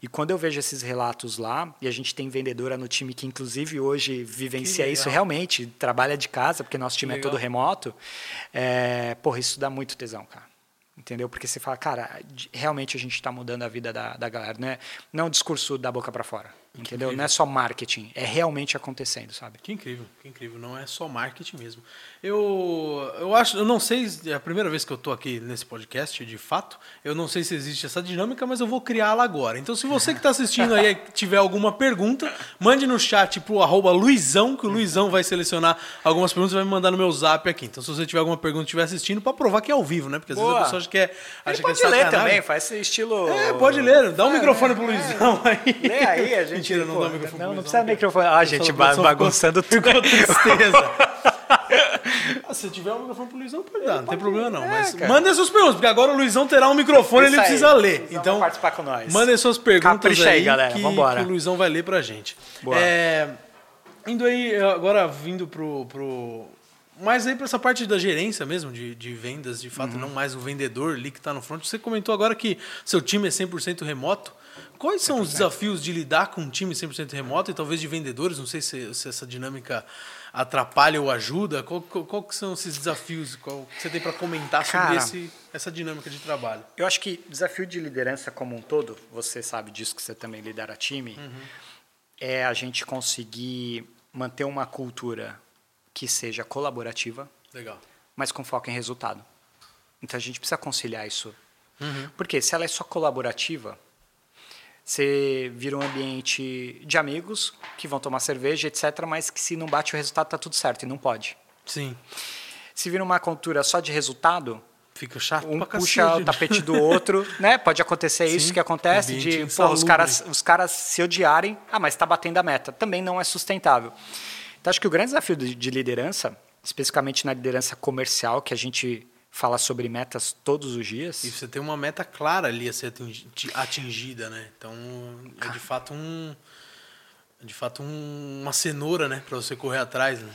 B: E quando eu vejo esses relatos lá, e a gente tem vendedora no time que inclusive hoje vivencia isso realmente, trabalha de casa, porque nosso time é
A: legal.
B: todo remoto, é, porra, isso dá muito tesão, cara. Entendeu? Porque você fala, cara, realmente a gente está mudando a vida da, da galera. Não é, não é um discurso da boca para fora. Entendeu? Não é só marketing, é realmente acontecendo, sabe?
A: Que incrível, que incrível. Não é só marketing mesmo. Eu, eu acho, eu não sei, é a primeira vez que eu tô aqui nesse podcast, de fato, eu não sei se existe essa dinâmica, mas eu vou criá-la agora. Então, se você que está assistindo aí tiver alguma pergunta, mande no chat pro arroba Luizão, que o Luizão vai selecionar algumas perguntas e vai me mandar no meu zap aqui. Então, se você tiver alguma pergunta e estiver assistindo, para provar que é ao vivo, né? Porque às vezes a
B: Boa.
A: pessoa acha que é, acha
B: Ele
A: que
B: pode
A: é
B: ler também, faz esse estilo.
A: É, pode ler. Dá um
B: É,
A: microfone pro
B: é.
A: Luizão aí.
B: Lê aí, a gente.
A: Mentira, não dá microfone
B: Não, não precisa de microfone. Ah, gente bagunçando tudo.
A: Ficou (laughs) tristeza. (laughs) Ah, se tiver um microfone pro Luizão, pode dar, não tem problema não.
B: É,
A: Mas
B: cara.
A: mandem suas perguntas, porque agora o Luizão terá um microfone e ele
B: Isso aí.
A: precisa ler. Então,
B: participar com nós.
A: mandem suas perguntas
B: Capricha aí, galera.
A: que,
B: Vambora.
A: que o Luizão vai ler pra gente.
B: Boa.
A: É, indo aí, agora vindo pro... pro mais aí para essa parte da gerência mesmo, de, de vendas, de
B: Uhum.
A: fato, não mais o vendedor ali que está no front. Você comentou agora que seu time é 100% remoto. Quais são os desafios de lidar com um time 100% remoto e talvez de vendedores? Não sei se, se essa dinâmica atrapalha ou ajuda. Qual, qual, qual que são esses desafios? Qual que você tem para comentar sobre
B: Cara.
A: esse, essa dinâmica de trabalho?
B: Eu acho que desafio de liderança como um todo, você sabe disso que você também lidera time,
A: Uhum.
B: é a gente conseguir manter uma cultura que seja colaborativa,
A: Legal.
B: mas com foco em resultado. Então a gente precisa conciliar isso.
A: Uhum.
B: Porque se ela é só colaborativa, você vira um ambiente de amigos que vão tomar cerveja, etc., mas que se não bate o resultado tá tudo certo e não pode.
A: Sim.
B: Se vira uma cultura só de resultado,
A: Fica chato
B: um puxa o tapete do outro, (laughs) né? Pode acontecer
A: Sim,
B: isso que acontece de pô, os caras, os caras se odiarem, ah, mas está batendo a meta. Também não é sustentável. Então acho que o grande desafio de, de liderança, especificamente na liderança comercial, que a gente fala sobre metas todos os dias,
A: E você tem uma meta clara ali a ser atingi- atingida, né? Então, é de fato um... é de fato um- uma cenoura, né? Para você correr atrás, né?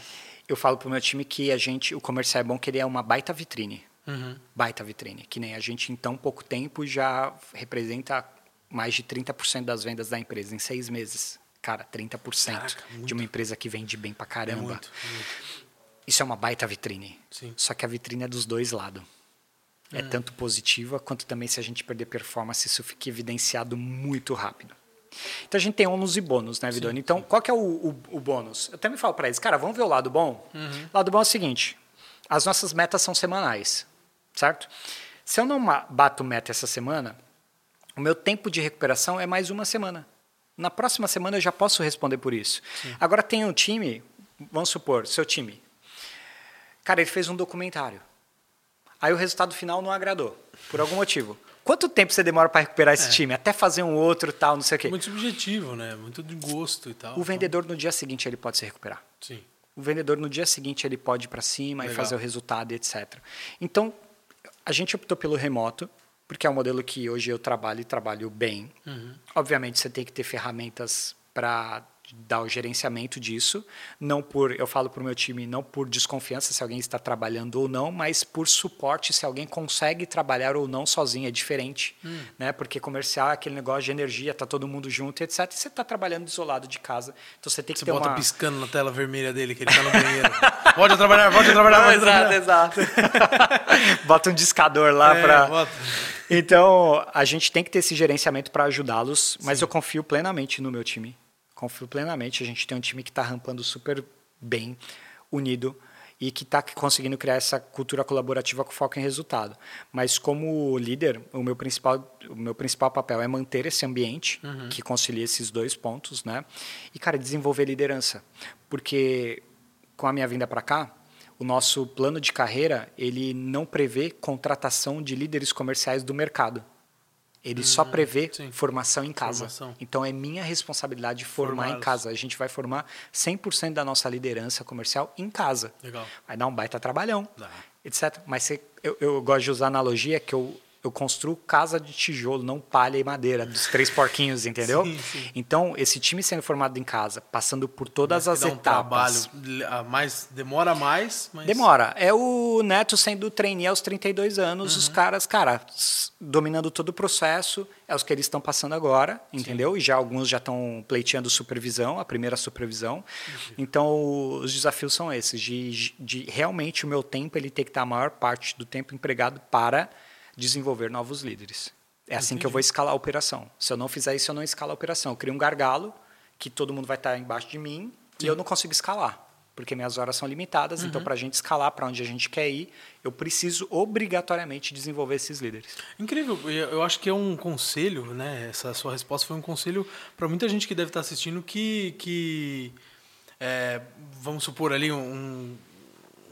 B: eu falo pro meu time que a gente, o comercial é bom que ele é uma baita vitrine.
A: Uhum.
B: Baita vitrine. Que nem a gente em tão pouco tempo já representa mais de 30% das vendas da empresa em seis meses. Cara, 30%
A: Caraca,
B: de uma empresa que vende bem pra
A: É
B: caramba.
A: muito, muito.
B: Isso é uma baita vitrine.
A: Sim.
B: Só que a vitrine é dos dois lados. É
A: Hum.
B: tanto positiva quanto também se a gente perder performance, isso fica evidenciado muito rápido. Então a gente tem ônus e bônus, né, Vidoni? Então, qual que é o, o, o bônus? Eu também falo para eles, cara, vamos ver o lado bom?
A: Uhum.
B: O lado bom é o seguinte: as nossas metas são semanais, certo? Se eu não bato meta essa semana, o meu tempo de recuperação é mais uma semana. Na próxima semana eu já posso responder por isso. Agora tem um time, vamos supor, seu time. Cara, ele fez um documentário. Aí o resultado final não agradou, por algum motivo. Quanto tempo você demora para recuperar esse
A: É.
B: time? Até fazer um outro tal, não sei o quê.
A: Muito subjetivo, né? Muito de gosto e tal.
B: O vendedor no dia seguinte ele pode se recuperar.
A: Então, sim.
B: O vendedor no dia seguinte ele pode ir para cima e
A: Legal.
B: fazer o resultado, e etc. Então a gente optou pelo remoto porque é um modelo que hoje eu trabalho e trabalho bem.
A: Uhum.
B: Obviamente você tem que ter ferramentas para dar o gerenciamento disso, não por, eu falo para o meu time, não por desconfiança se alguém está trabalhando ou não, mas por suporte se alguém consegue trabalhar ou não sozinho, é diferente,
A: Hum.
B: né? Porque comercial é aquele negócio de energia, tá todo mundo junto, etc. E você está trabalhando isolado de casa, então você tem que
A: Você
B: ter
A: bota
B: uma
A: piscando na tela vermelha dele que ele tá no banheiro. (laughs) a trabalhar, a trabalhar, a trabalhar.
B: exato. (laughs) Bota um discador lá
A: É,
B: para. Então, a gente tem que ter esse gerenciamento para ajudá-los, mas eu confio plenamente no meu time. Confio plenamente. A gente tem um time que está rampando super bem, unido e que está conseguindo criar essa cultura colaborativa com foco em resultado. Mas como líder, o meu principal, o meu principal papel é manter esse ambiente que concilia esses dois pontos, né? E cara, desenvolver liderança, porque com a minha vinda para cá, o nosso plano de carreira ele não prevê contratação de líderes comerciais do mercado. Ele só prevê
A: Hum, sim.
B: formação em casa.
A: Formação.
B: Então é minha responsabilidade formar em
A: Formá-los.
B: casa. A gente vai formar 100% da nossa liderança comercial em casa.
A: Legal.
B: Vai dar um baita trabalhão,
A: Dá.
B: etc. Mas você- eu, eu gosto de usar a analogia que eu, eu construo casa de tijolo, não palha e madeira, dos três porquinhos, entendeu?
A: Sim, sim.
B: Então, esse time sendo formado em casa, passando por todas
A: Mas
B: as
A: dá um
B: etapas.
A: trabalho a mais, demora mais, mas...
B: Demora. É o Neto sendo trainee aos 32 anos,
A: Uhum.
B: os caras, cara, dominando todo o processo, é os que eles estão passando agora, entendeu? E já alguns já estão pleiteando supervisão, a primeira supervisão. Então, os desafios são esses, de, de realmente o meu tempo ele tem que estar a maior parte do tempo empregado para desenvolver novos líderes. É assim que eu vou escalar a operação. Se eu não fizer isso, eu não escalo a operação. Eu crio um gargalo que todo mundo vai estar embaixo de mim e eu não consigo escalar, porque minhas horas são limitadas. Então, para a gente escalar para onde a gente quer ir, eu preciso obrigatoriamente desenvolver esses líderes.
A: Incrível, eu eu acho que é um conselho, né? Essa sua resposta foi um conselho para muita gente que deve estar assistindo que, que é, vamos supor ali um,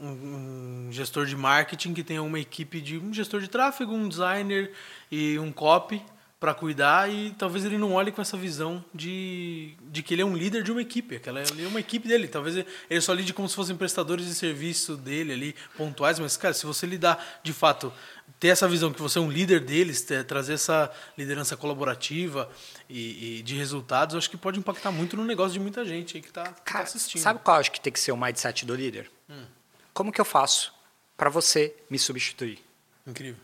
A: um, um gestor de marketing que tenha uma equipe de um gestor de tráfego, um designer e um copy para cuidar e talvez ele não olhe com essa visão de, de que ele é um líder de uma equipe, aquela é uma equipe dele, talvez ele só lide como se fossem prestadores de serviço dele ali, pontuais, mas cara, se você lidar de fato ter essa visão que você é um líder deles, ter- trazer essa liderança colaborativa e, e de resultados, eu acho que pode impactar muito no negócio de muita gente aí que está
B: Cara,
A: assistindo.
B: sabe qual acho que tem que ser o mindset do líder? Como que eu faço para você me substituir?
A: Incrível.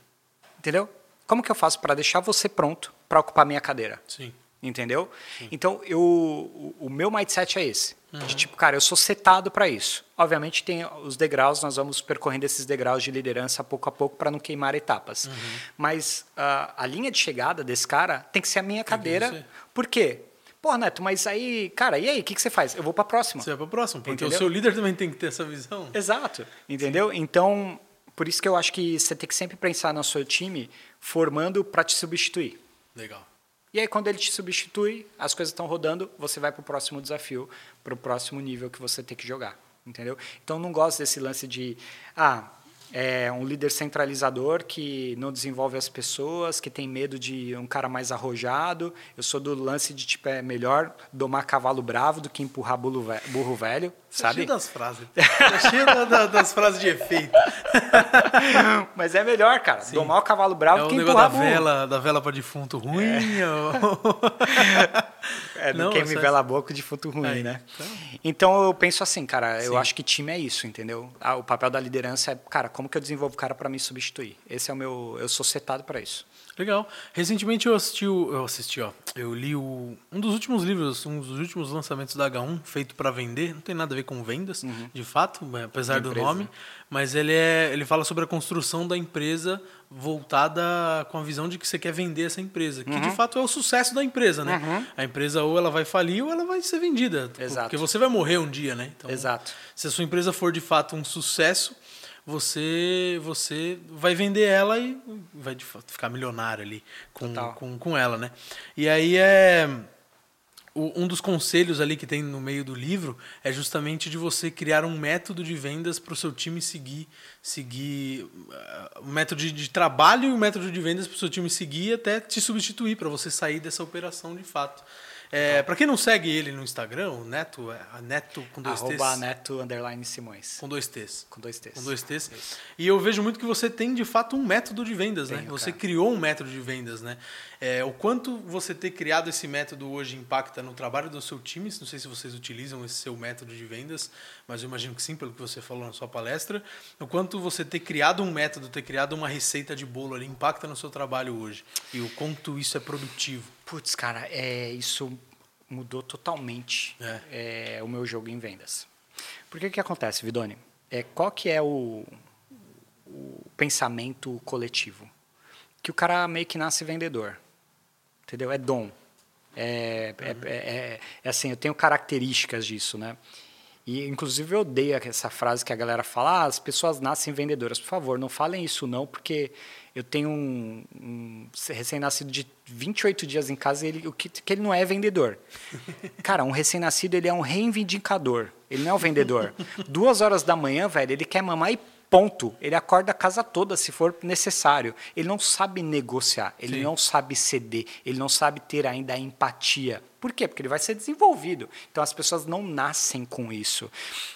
B: Entendeu? Como que eu faço para deixar você pronto para ocupar minha cadeira?
A: Sim.
B: Entendeu? Então, eu, o, o meu mindset é esse. De tipo, cara, eu sou setado para isso. Obviamente, tem os degraus, nós vamos percorrendo esses degraus de liderança pouco a pouco para não queimar etapas. Mas ah, a linha de chegada desse cara tem que ser a minha cadeira. Por quê? Pô, Neto, mas aí, cara, e aí, o que, que você faz? Eu vou para a próxima.
A: Você vai para o próximo, porque
B: Entendeu?
A: o seu líder também tem que ter essa visão.
B: Exato. Entendeu? Então, por isso que eu acho que você tem que sempre pensar no seu time formando para te substituir.
A: Legal.
B: E aí, quando ele te substitui, as coisas estão rodando, você vai para o próximo desafio, para o próximo nível que você tem que jogar. Entendeu? Então, não gosto desse lance de. Ah, é um líder centralizador que não desenvolve as pessoas, que tem medo de um cara mais arrojado. Eu sou do lance de, tipo, é melhor domar cavalo bravo do que empurrar burro ve- burro velho,
A: Tá
B: sabe?
A: cheio das frases. Tá cheio da- da- das frases de efeito. (laughs)
B: Mas é melhor, cara, domar o cavalo bravo
A: É
B: do que
A: da
B: empurrar burro.
A: vela, da vela para defunto ruim. (laughs) ou- (laughs)
B: É, não
A: Não,
B: queime
A: essa-
B: vela boca de fruto ruim,
A: Aí,
B: né?
A: então.
B: Então eu penso assim, cara, eu
A: Sim.
B: acho que time é isso, entendeu? Ah, o papel da liderança é, cara, como que eu desenvolvo o cara para me substituir? Esse é o meu, eu sou setado para isso.
A: Legal. Recentemente eu assisti, o- eu assisti, ó, eu li o, um dos últimos livros, um dos últimos lançamentos da H1, feito para vender. Não tem nada a ver com vendas, de fato, é, apesar do nome. Mas ele é, ele fala sobre a construção da empresa voltada com a visão de que você quer vender essa empresa, que de fato é o sucesso da empresa, né? A empresa ou ela vai falir ou ela vai ser vendida,
B: Exato.
A: porque você vai morrer um dia, né? Então,
B: Exato.
A: se a sua empresa for de fato um sucesso, você você vai vender ela e vai de fato ficar milionário ali com,
B: Total.
A: com, com ela, né? E aí é um dos conselhos ali que tem no meio do livro é justamente de você criar um método de vendas para o seu time seguir, seguir uh, um método de, de trabalho e um método de vendas para o seu time seguir até te substituir para você sair dessa operação de fato. É, para quem não segue ele no Instagram, o Neto, é a Neto com dois
B: Arroba
A: T's.
B: Neto Underline Simões.
A: Com dois T's.
B: Com dois T's.
A: Com dois T's. E eu vejo muito que você tem, de fato, um método de vendas, né?
B: Tenho,
A: Você
B: cara.
A: criou um método de vendas, né? É, o quanto você ter criado esse método hoje impacta no trabalho do seu time? Não sei se vocês utilizam esse seu método de vendas, mas eu imagino que sim, pelo que você falou na sua palestra. O quanto você ter criado um método, ter criado uma receita de bolo ali impacta no seu trabalho hoje? E o quanto isso é produtivo?
B: Putz, cara, é, isso mudou totalmente é, o meu jogo em vendas. Porque o que acontece, Vidoni? É, qual que é o, o pensamento coletivo? Que o cara meio que nasce vendedor. Entendeu? É dom. É, é, é, é- é assim, eu tenho características disso, né? E, inclusive, eu odeio essa frase que a galera fala, ah, as pessoas nascem vendedoras. Por favor, não falem isso não, porque eu tenho um, um recém-nascido de 28 dias em casa ele, o que, que ele não é vendedor. (laughs) Cara, um recém-nascido, ele é um reivindicador. Ele não é um vendedor. Duas horas da manhã, velho, ele quer mamar e ponto. Ele acorda a casa toda, se for necessário. Ele não sabe negociar, ele
A: Sim.
B: não sabe ceder, ele não sabe ter ainda a empatia. Por quê? Porque ele vai ser desenvolvido. Então as pessoas não nascem com isso.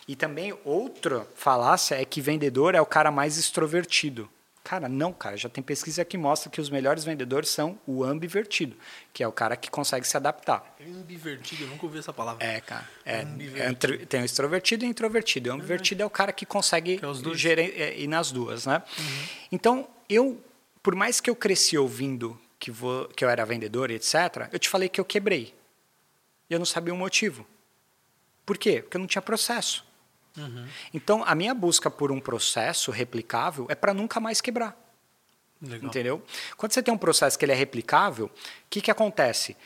B: E também outra falácia é que vendedor é o cara mais extrovertido. Cara, não, cara. Já tem pesquisa que mostra que os melhores vendedores são o ambivertido, que é o cara que consegue se adaptar.
A: Ambivertido, eu nunca ouvi essa palavra.
B: É, cara. É, é, tem o extrovertido e o introvertido. O ambivertido é o cara que consegue que é gerir, é, ir nas duas, né? Uhum. Então, eu, por mais que eu cresci ouvindo que, vou, que eu era vendedor etc., eu te falei que eu quebrei. E eu não sabia o motivo. Por quê? Porque eu não tinha processo. Uhum. Então, a minha busca por um processo replicável é para nunca mais quebrar. Legal. Entendeu? Quando você tem um processo que ele é replicável, o que, que acontece?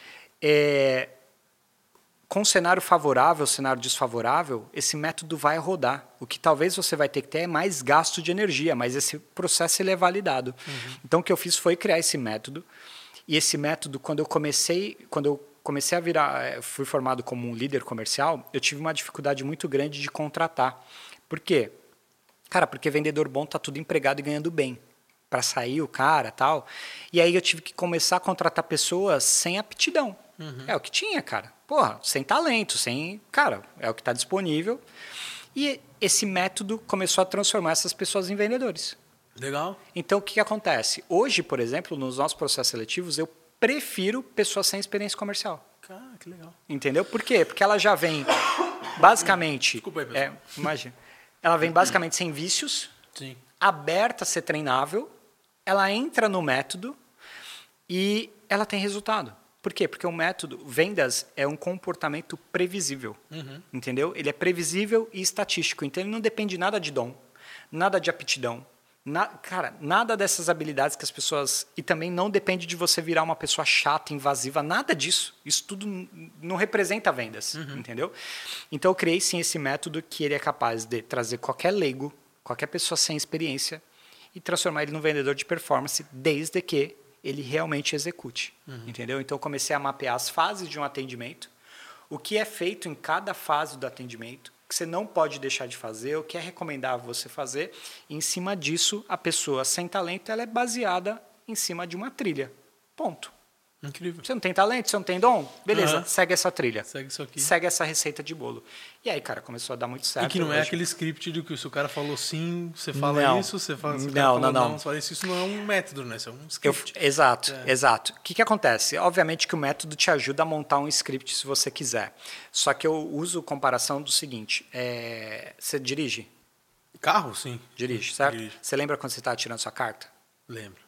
B: É, com cenário favorável, cenário desfavorável, esse método vai rodar. O que talvez você vai ter que ter é mais gasto de energia, mas esse processo ele é validado. Uhum. Então, o que eu fiz foi criar esse método. E esse método, quando eu comecei, quando eu comecei a virar, eh, fui formado como um líder comercial, eu tive uma dificuldade muito grande de contratar. Por quê? Cara, porque vendedor bom tá tudo empregado e ganhando bem para sair o cara tal. E aí eu tive que começar a contratar pessoas sem aptidão. Uhum. É o que tinha, cara. Porra, sem talento, sem. Cara, é o que está disponível. E esse método começou a transformar essas pessoas em vendedores.
A: Legal.
B: Então o que, que acontece? Hoje, por exemplo, nos nossos processos seletivos, eu prefiro pessoas sem experiência comercial.
A: Cara, que legal.
B: Entendeu? Por quê? Porque ela já vem basicamente. Desculpa aí, pessoal. É, imagina. Ela vem basicamente sem vícios,
A: Sim.
B: aberta a ser treinável, ela entra no método e ela tem resultado. Por quê? Porque o método vendas é um comportamento previsível. Uhum. Entendeu? Ele é previsível e estatístico. Então ele não depende nada de dom, nada de aptidão, na, cara, nada dessas habilidades que as pessoas. E também não depende de você virar uma pessoa chata, invasiva, nada disso. Isso tudo não representa vendas, uhum. entendeu? Então eu criei sim esse método que ele é capaz de trazer qualquer leigo, qualquer pessoa sem experiência e transformar ele num vendedor de performance, desde que ele realmente execute, uhum. entendeu? Então eu comecei a mapear as fases de um atendimento, o que é feito em cada fase do atendimento, que você não pode deixar de fazer, o que é recomendável você fazer. E em cima disso, a pessoa sem talento ela é baseada em cima de uma trilha. Ponto.
A: Incrível.
B: Você não tem talento, você não tem dom? Beleza,
A: uhum.
B: segue essa trilha.
A: Segue isso aqui.
B: Segue essa receita de bolo. E aí, cara, começou a dar muito certo.
A: E que não é aquele script de que se o cara falou sim, você fala
B: não.
A: isso, você fala
B: não, não, não, não.
A: Você fala isso, isso não é um método, né? Isso é um script.
B: Eu, exato, é. exato. O que, que acontece? Obviamente que o método te ajuda a montar um script se você quiser. Só que eu uso comparação do seguinte: é, você dirige?
A: Carro, sim.
B: Dirige, certo? Dirige. Você lembra quando você estava tirando sua carta?
A: Lembro.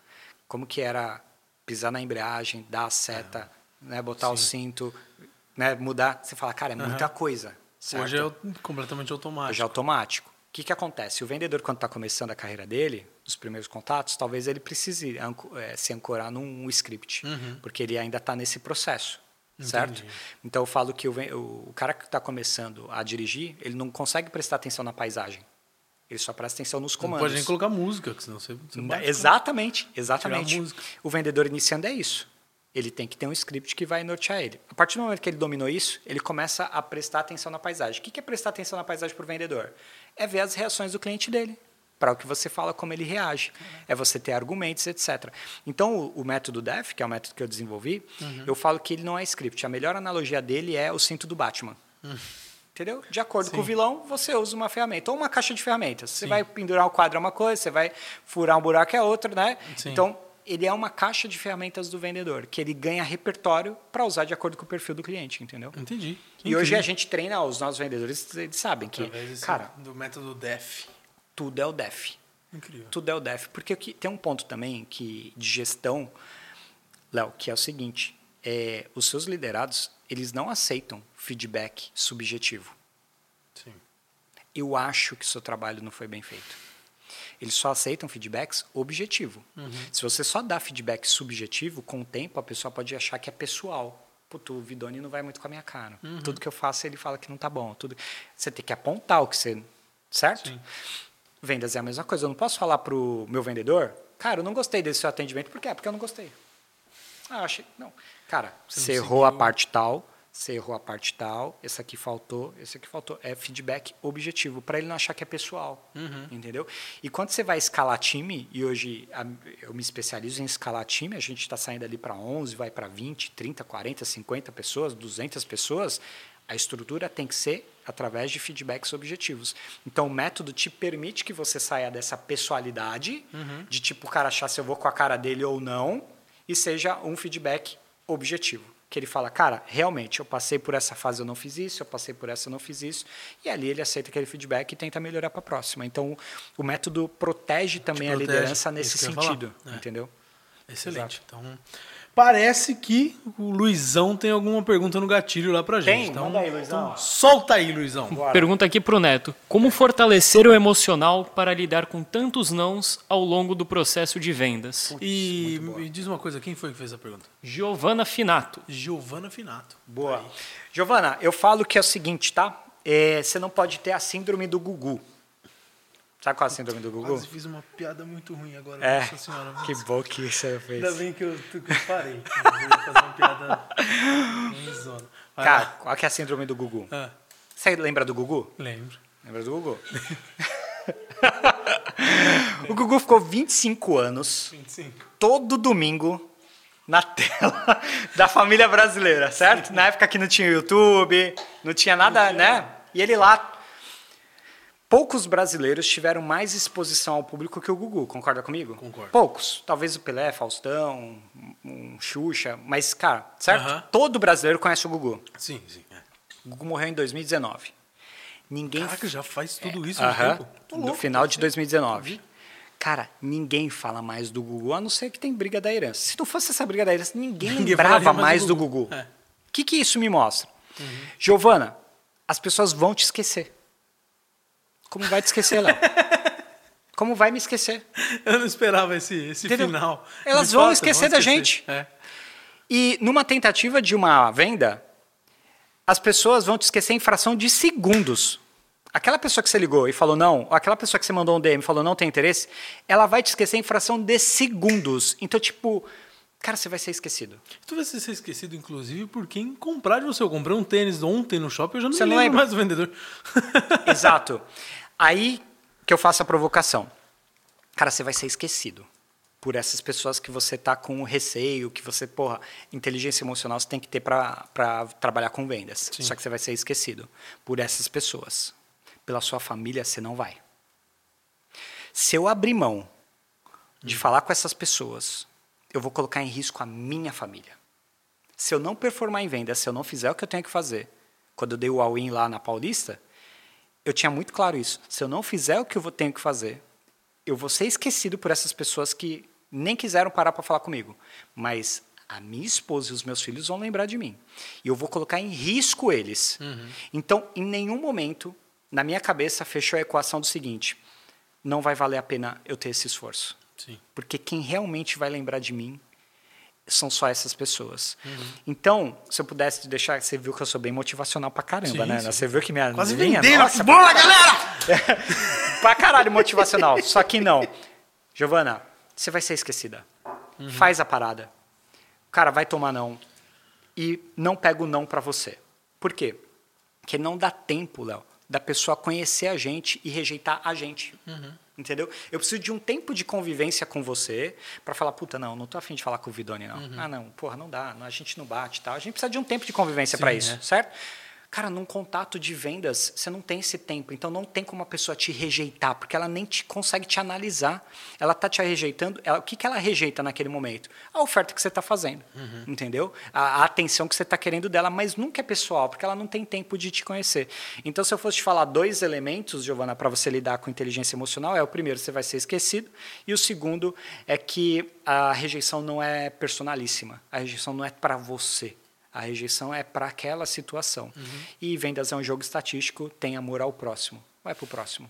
B: Como que era pisar na embreagem, dar a seta, é né, botar Sim. o cinto, né, mudar. Você fala, cara, é muita uhum. coisa. Certo?
A: Hoje é completamente automático.
B: Hoje é automático. O que, que acontece? O vendedor, quando está começando a carreira dele, os primeiros contatos, talvez ele precise é, se ancorar num script, uhum. porque ele ainda está nesse processo. Entendi. Certo? Então eu falo que o, o cara que está começando a dirigir, ele não consegue prestar atenção na paisagem. Ele só presta atenção nos comandos. Não
A: pode nem colocar música, senão você, você
B: Exatamente, exatamente. O vendedor iniciando é isso ele tem que ter um script que vai nortear ele. A partir do momento que ele dominou isso, ele começa a prestar atenção na paisagem. O que é prestar atenção na paisagem para o vendedor? É ver as reações do cliente dele, para o que você fala, como ele reage. Uhum. É você ter argumentos, etc. Então, o, o, método DEF, que é o método que eu desenvolvi, uhum. eu falo que ele não é script. A melhor analogia dele é o cinto do Batman. Uhum. Entendeu? De acordo Sim. com o vilão, você usa uma ferramenta ou uma caixa de ferramentas. Você Sim. vai pendurar um quadro é uma coisa, você vai furar um buraco é outra, né? Sim. Então, ele é uma caixa de ferramentas do vendedor, que ele ganha repertório para usar de acordo com o perfil do cliente, entendeu?
A: Entendi.
B: E hoje a gente treina os nossos vendedores, eles sabem que, cara,
A: do método DEF.
B: Tudo é o DEF.
A: Incrível.
B: Tudo é o DEF, porque tem um ponto também que de gestão, Léo, que é o seguinte, é, os seus liderados, eles não aceitam feedback subjetivo.
A: Sim.
B: Eu acho que seu trabalho não foi bem feito. Eles só aceitam feedbacks objetivo. Uhum. Se você só dá feedback subjetivo, com o tempo a pessoa pode achar que é pessoal. Puto, o Vidoni não vai muito com a minha cara. Uhum. Tudo que eu faço ele fala que não tá bom. Tudo... Você tem que apontar o que você. Certo? Sim. Vendas é a mesma coisa. Eu não posso falar pro meu vendedor, cara, eu não gostei desse seu atendimento. Por quê? Porque eu não gostei. Ah, achei. Não. Cara, você, você errou seguiu. a parte tal você errou a parte tal, esse aqui faltou, esse aqui faltou. É feedback objetivo, para ele não achar que é pessoal, uhum. entendeu? E quando você vai escalar time, e hoje eu me especializo em escalar time, a gente está saindo ali para 11, vai para 20, 30, 40, 50 pessoas, 200 pessoas, a estrutura tem que ser através de feedbacks objetivos. Então, o método te permite que você saia dessa pessoalidade, de tipo o cara achar se eu vou com a cara dele ou não, e seja um feedback objetivo. Que ele fala, cara, realmente, eu passei por essa fase, eu não fiz isso, eu passei por essa, eu não fiz isso. E ali ele aceita aquele feedback e tenta melhorar para a próxima. Então, o método protege também
A: protege,
B: a liderança nesse sentido.
A: É.
B: entendeu?
A: Excelente. Então, parece que o Luizão tem alguma pergunta no gatilho lá pra gente.
B: Tem?
A: Então,
B: Manda aí, Luizão.
A: então solta aí, Luizão.
B: Bora.
C: Pergunta aqui pro Neto. Como fortalecer o emocional para lidar com tantos nãos ao longo do processo de vendas?
A: E me diz uma coisa, quem foi que fez a pergunta?
C: Giovana Finato.
A: Giovana Finato.
B: Boa. Giovana, eu falo que é o seguinte, tá? É, você não pode ter a síndrome do Gugu. Sabe qual é a síndrome do Gugu?
A: Quase fiz uma piada muito ruim agora,
B: É.
A: senhora.
B: Que bom que você fez.
A: Ainda bem que eu, que eu parei. Eu ia fazer uma piada (laughs) ruimzona.
B: Cara, qual que é a síndrome do Gugu?
A: Ah,
B: Você lembra do Gugu?
A: lembro.
B: Lembra do Gugu? (laughs) o Gugu ficou 25 anos,
A: 25.
B: todo domingo, na tela (laughs) da família brasileira, certo? Na época que não tinha YouTube, não tinha nada, né? E ele lá. Poucos brasileiros tiveram mais exposição ao público que o Gugu, concorda comigo?
A: Concordo.
B: Poucos. Talvez o Pelé, Faustão, um Xuxa, mas, cara, certo?
A: Aham.
B: Todo brasileiro conhece o Gugu.
A: Sim, sim. é.
B: O Gugu morreu em 2019. Ninguém
A: Caraca, já faz tudo isso no
B: Aham,
A: tempo? Tô
B: no
A: louco.
B: final de 2019. Cara, ninguém fala mais do Gugu, a não ser que tem briga da herança. Se não fosse essa briga da herança, ninguém,
A: Ninguém
B: lembrava
A: mais do
B: do
A: Gugu.
B: O
A: É.
B: que, que isso me mostra? Giovana, as pessoas vão te esquecer. Como vai te esquecer, Léo? (laughs) Como vai me esquecer?
A: Eu não esperava esse, esse
B: Entendeu?
A: final.
B: Elas vão
A: fato,
B: esquecer da gente.
A: É.
B: E numa tentativa de uma venda, as pessoas vão te esquecer em fração de segundos. Aquela pessoa que você ligou e falou não, ou aquela pessoa que você mandou um DM e falou não tem interesse, ela vai te esquecer em fração de segundos. Então, tipo, cara, você vai ser esquecido.
A: Tu vai ser esquecido, inclusive, por quem comprar de você. Eu comprei um tênis ontem no shopping, eu já não
B: Você
A: me
B: não
A: lembro
B: lembra?
A: mais do vendedor. (laughs)
B: Exato. Aí que eu faço a provocação. Cara, você vai ser esquecido por essas pessoas que você tá com receio, que você, porra, inteligência emocional você tem que ter para trabalhar com vendas. Só que você vai ser esquecido por essas pessoas. Pela sua família, você não vai. Se eu abrir mão de falar com essas pessoas, eu vou colocar em risco a minha família. Se eu não performar em venda, se eu não fizer o que eu tenho que fazer, quando eu dei o all-in lá na Paulista, eu tinha muito claro isso. Se eu não fizer o que eu tenho que fazer, eu vou ser esquecido por essas pessoas que nem quiseram parar para falar comigo. Mas a minha esposa e os meus filhos vão lembrar de mim. E eu vou colocar em risco eles. Então, em nenhum momento, na minha cabeça, fechou a equação do seguinte: não vai valer a pena eu ter esse esforço.
A: Sim.
B: Porque quem realmente vai lembrar de mim são só essas pessoas.
A: Uhum.
B: Então, se eu pudesse te deixar, você viu que eu sou bem motivacional pra caramba,
A: Sim,
B: né?
A: sim.
B: Você viu que minha
A: Quase
B: linha,
A: vendendo
B: nossa.
A: Bola, galera! (laughs)
B: pra caralho motivacional. Só que não. Giovana, você vai ser esquecida.
A: Uhum.
B: Faz a parada. O cara vai tomar não. E não pega o não pra você. Por quê? Porque não dá tempo, Léo, da pessoa conhecer a gente e rejeitar a gente.
A: Uhum.
B: Entendeu? Eu preciso de um tempo de convivência com você pra falar, puta, não, não tô afim de falar com o Vidoni, não.
A: Uhum.
B: Ah, não, porra, não dá, a gente não bate e tal. A gente precisa de um tempo de convivência pra
A: Sim,
B: isso,
A: é.
B: certo? Cara, num contato de vendas, você não tem esse tempo. Então, não tem como a pessoa te rejeitar, porque ela nem te, consegue te analisar. Ela tá te rejeitando. Ela, o que, que ela rejeita naquele momento? A oferta que você está fazendo, entendeu? A, a atenção que você está querendo dela, mas nunca é pessoal, porque ela não tem tempo de te conhecer. Então, se eu fosse te falar dois elementos, Giovana, para você lidar com inteligência emocional, é o primeiro, você vai ser esquecido, e o segundo é que a rejeição não é personalíssima. A rejeição não é para você. A rejeição é para aquela situação. E vendas é um jogo estatístico, tem amor ao próximo. Vai pro próximo.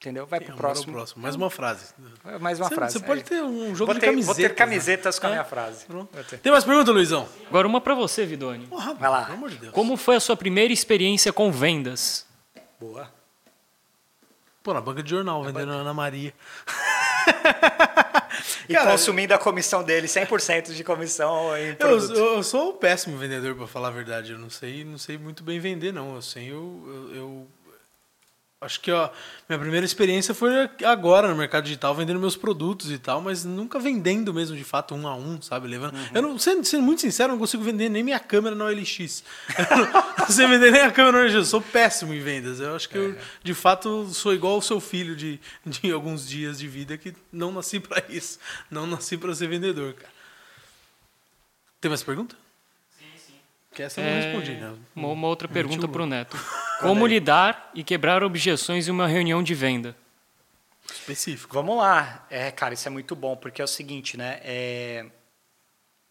B: Entendeu? Vai
A: Tem
B: pro próximo.
A: próximo. Mais uma frase.
B: Mais uma
A: Você-
B: frase.
A: Você pode
B: É.
A: ter um jogo
B: Vou
A: de
B: ter-
A: camisetas.
B: Vou ter camisetas com a
A: né?
B: minha frase. Vou ter.
A: Tem mais pergunta, Luizão?
C: Agora uma pra você, Vidoni.
A: Porra,
B: Vai lá.
A: Pelo amor de Deus.
C: Como foi a sua primeira experiência com vendas?
B: Boa.
A: Pô, na banca de jornal, vendendo a Ana Maria. (laughs)
B: E
A: Cara,
B: consumindo a comissão dele, 100% de comissão em
A: Eu,
B: produto.
A: eu- eu sou um péssimo vendedor, pra falar a verdade. Eu não sei, não sei muito bem vender, não. Eu sei, eu, eu, eu- acho que ó, minha primeira experiência foi agora no mercado digital, vendendo meus produtos e tal, mas nunca vendendo mesmo de fato um a um, sabe? Levando. Uhum. Eu não, sendo, sendo, muito sincero, eu não consigo vender nem minha câmera na OLX. não (laughs) sei vender nem a câmera na OLX, eu sou péssimo em vendas. Eu acho que é. eu, de fato, sou igual o seu filho de, de alguns dias de vida que não nasci para isso. Não nasci para ser vendedor, cara. Tem mais pergunta? Que essa eu não é, respondi, né?
C: Uma, uma outra pergunta para o Neto. Como lidar e quebrar objeções em uma reunião de venda?
A: Específico.
B: Vamos lá. É, cara, isso é muito bom, porque é o seguinte, né? É...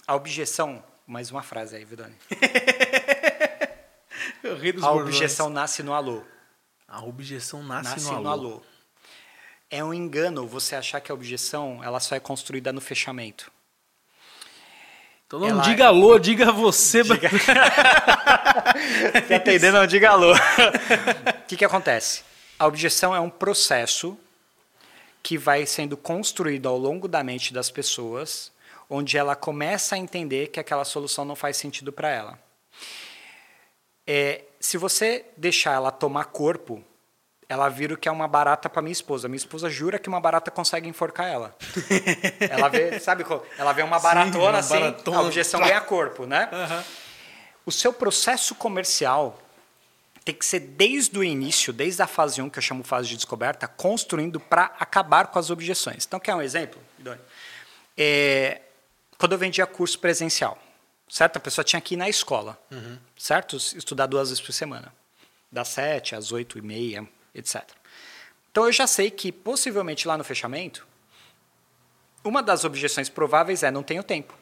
B: A objeção... Mais uma frase aí, Vidani. (laughs) a objeção nasce no alô.
A: A objeção nasce, nasce no, alô. no alô.
B: É um engano você achar que a objeção ela só é construída no fechamento.
A: Então não ela... diga alô, diga você. Diga...
B: Se (laughs) atender, não diga alô. O (laughs) que, que acontece? A objeção é um processo que vai sendo construído ao longo da mente das pessoas, onde ela começa a entender que aquela solução não faz sentido para ela. É, se você deixar ela tomar corpo, ela vira o que é uma barata para minha esposa. Minha esposa jura que uma barata consegue enforcar ela. (laughs) ela vê, sabe, ela vê uma baratona Sim, uma assim, a objeção ganha corpo, né? Uhum. O seu processo comercial tem que ser desde o início, desde a fase 1, que eu chamo fase de descoberta, construindo para acabar com as objeções. Então, quer um exemplo? É, quando eu vendia curso presencial, certo? A pessoa tinha que ir na escola, uhum. certo? Estudar duas vezes por semana. Das sete às oito e meia, etc. Então eu já sei que possivelmente lá no fechamento, uma das objeções prováveis é não tenho tempo.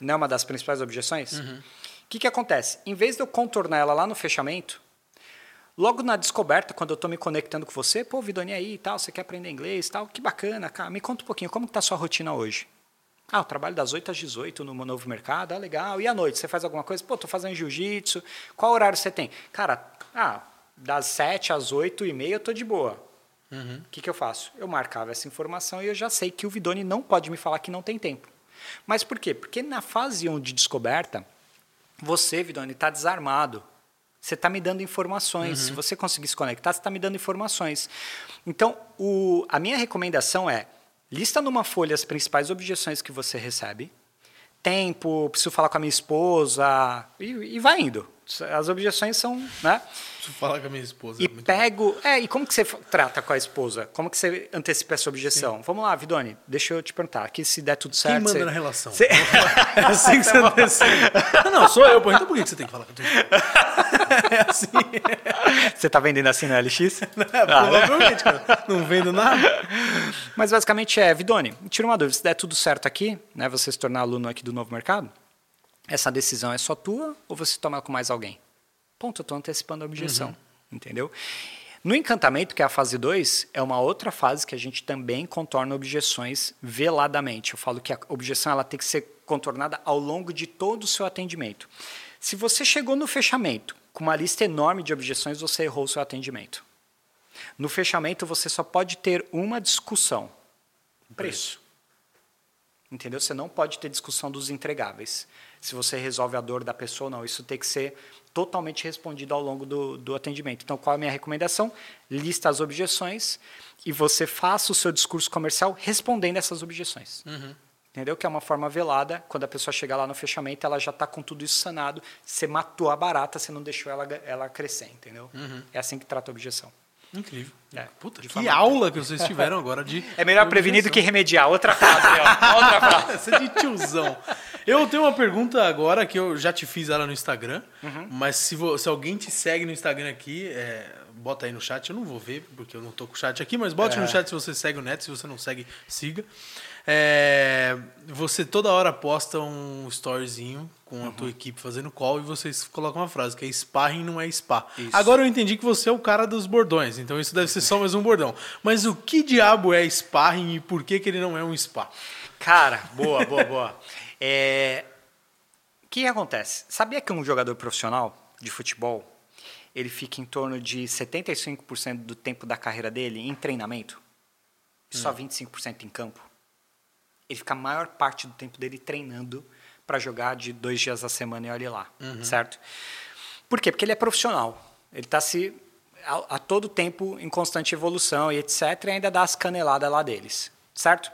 B: Não é uma das principais objeções? O uhum. que, que acontece? Em vez de eu contornar ela lá no fechamento, logo na descoberta, quando eu estou me conectando com você, pô, Vidoni aí e tal, você quer aprender inglês e tal, que bacana, cara, me conta um pouquinho, como está a sua rotina hoje? Ah, eu trabalho das 8 às 18 no novo mercado, ah, legal. E à noite, você faz alguma coisa? Pô, estou fazendo jiu-jitsu. Qual horário você tem? Cara, ah, das 7 às 8 e meia eu tô de boa. O uhum. que, que eu faço? Eu marcava essa informação e eu já sei que o Vidoni não pode me falar que não tem tempo. Mas por quê? Porque na fase 1 de descoberta, você, Vidoni, está desarmado. Você está me dando informações. Uhum. Se você conseguir se conectar, você está me dando informações. Então, o, a minha recomendação é lista numa folha as principais objeções que você recebe. Tempo, preciso falar com a minha esposa, e, e vai indo. As objeções são, né?
A: Preciso falar com a minha esposa.
B: E é pego, bom. é, e como que você trata com a esposa? Como que você antecipa essa objeção? Sim. Vamos lá, Vidoni, deixa eu te perguntar, aqui se der tudo certo...
A: Quem manda você... na relação? Você... (laughs) É assim que você antecipa. Não, não, sou eu, pô, então por que você tem que falar com a tua (laughs)
B: É assim. Você tá vendendo assim na LX? (laughs)
A: Não, ah, provavelmente, cara. Não vendo nada.
B: Mas basicamente é, Vidoni, tira uma dúvida, se der tudo certo aqui, né, você se tornar aluno aqui do Novo Mercado, essa decisão é só tua ou você toma com mais alguém? Ponto, eu estou antecipando a objeção, uhum. entendeu? No encantamento, que é a fase 2, é uma outra fase que a gente também contorna objeções veladamente. Eu falo que a objeção ela tem que ser contornada ao longo de todo o seu atendimento. Se você chegou no fechamento com uma lista enorme de objeções, você errou o seu atendimento. No fechamento, você só pode ter uma discussão: preço. Entendeu? Você não pode ter discussão dos entregáveis se você resolve a dor da pessoa ou não. Isso tem que ser totalmente respondido ao longo do, do atendimento. Então, qual é a minha recomendação? Lista as objeções e você faça o seu discurso comercial respondendo essas objeções. Uhum. Entendeu? Que é uma forma velada. Quando a pessoa chegar lá no fechamento, ela já está com tudo isso sanado. Você matou a barata, você não deixou ela, ela crescer, entendeu? Uhum. É assim que trata a objeção.
A: Incrível. É. Puta, que forma... aula que vocês tiveram agora de.
B: É melhor prevenir do que remediar. Outra frase, ó. (laughs) Outra frase.
A: Essa é de tiozão. Eu tenho uma pergunta agora que eu já te fiz ela no Instagram, uhum. mas se, se alguém te segue no Instagram aqui, é, bota aí no chat. Eu não vou ver, porque eu não tô com o chat aqui, mas bote é. no chat se você segue o Neto, se você não segue, siga. É, você toda hora posta um storyzinho com a tua uhum. equipe fazendo call e vocês colocam uma frase que é sparring não é spa. Isso. Agora eu entendi que você é o cara dos bordões, então isso deve ser só mais um bordão. Mas o que diabo é sparring e por que, que ele não é um spa?
B: Cara, boa, boa, boa. (laughs) É... O que acontece? Sabia que um jogador profissional de futebol ele fica em torno de 75% do tempo da carreira dele em treinamento e hum. só 25% em campo? Ele fica a maior parte do tempo dele treinando para jogar de dois dias a semana e olhe lá, uhum. certo? Por quê? Porque ele é profissional. Ele está se a, a todo tempo em constante evolução e etc. E ainda dá as caneladas lá deles, certo?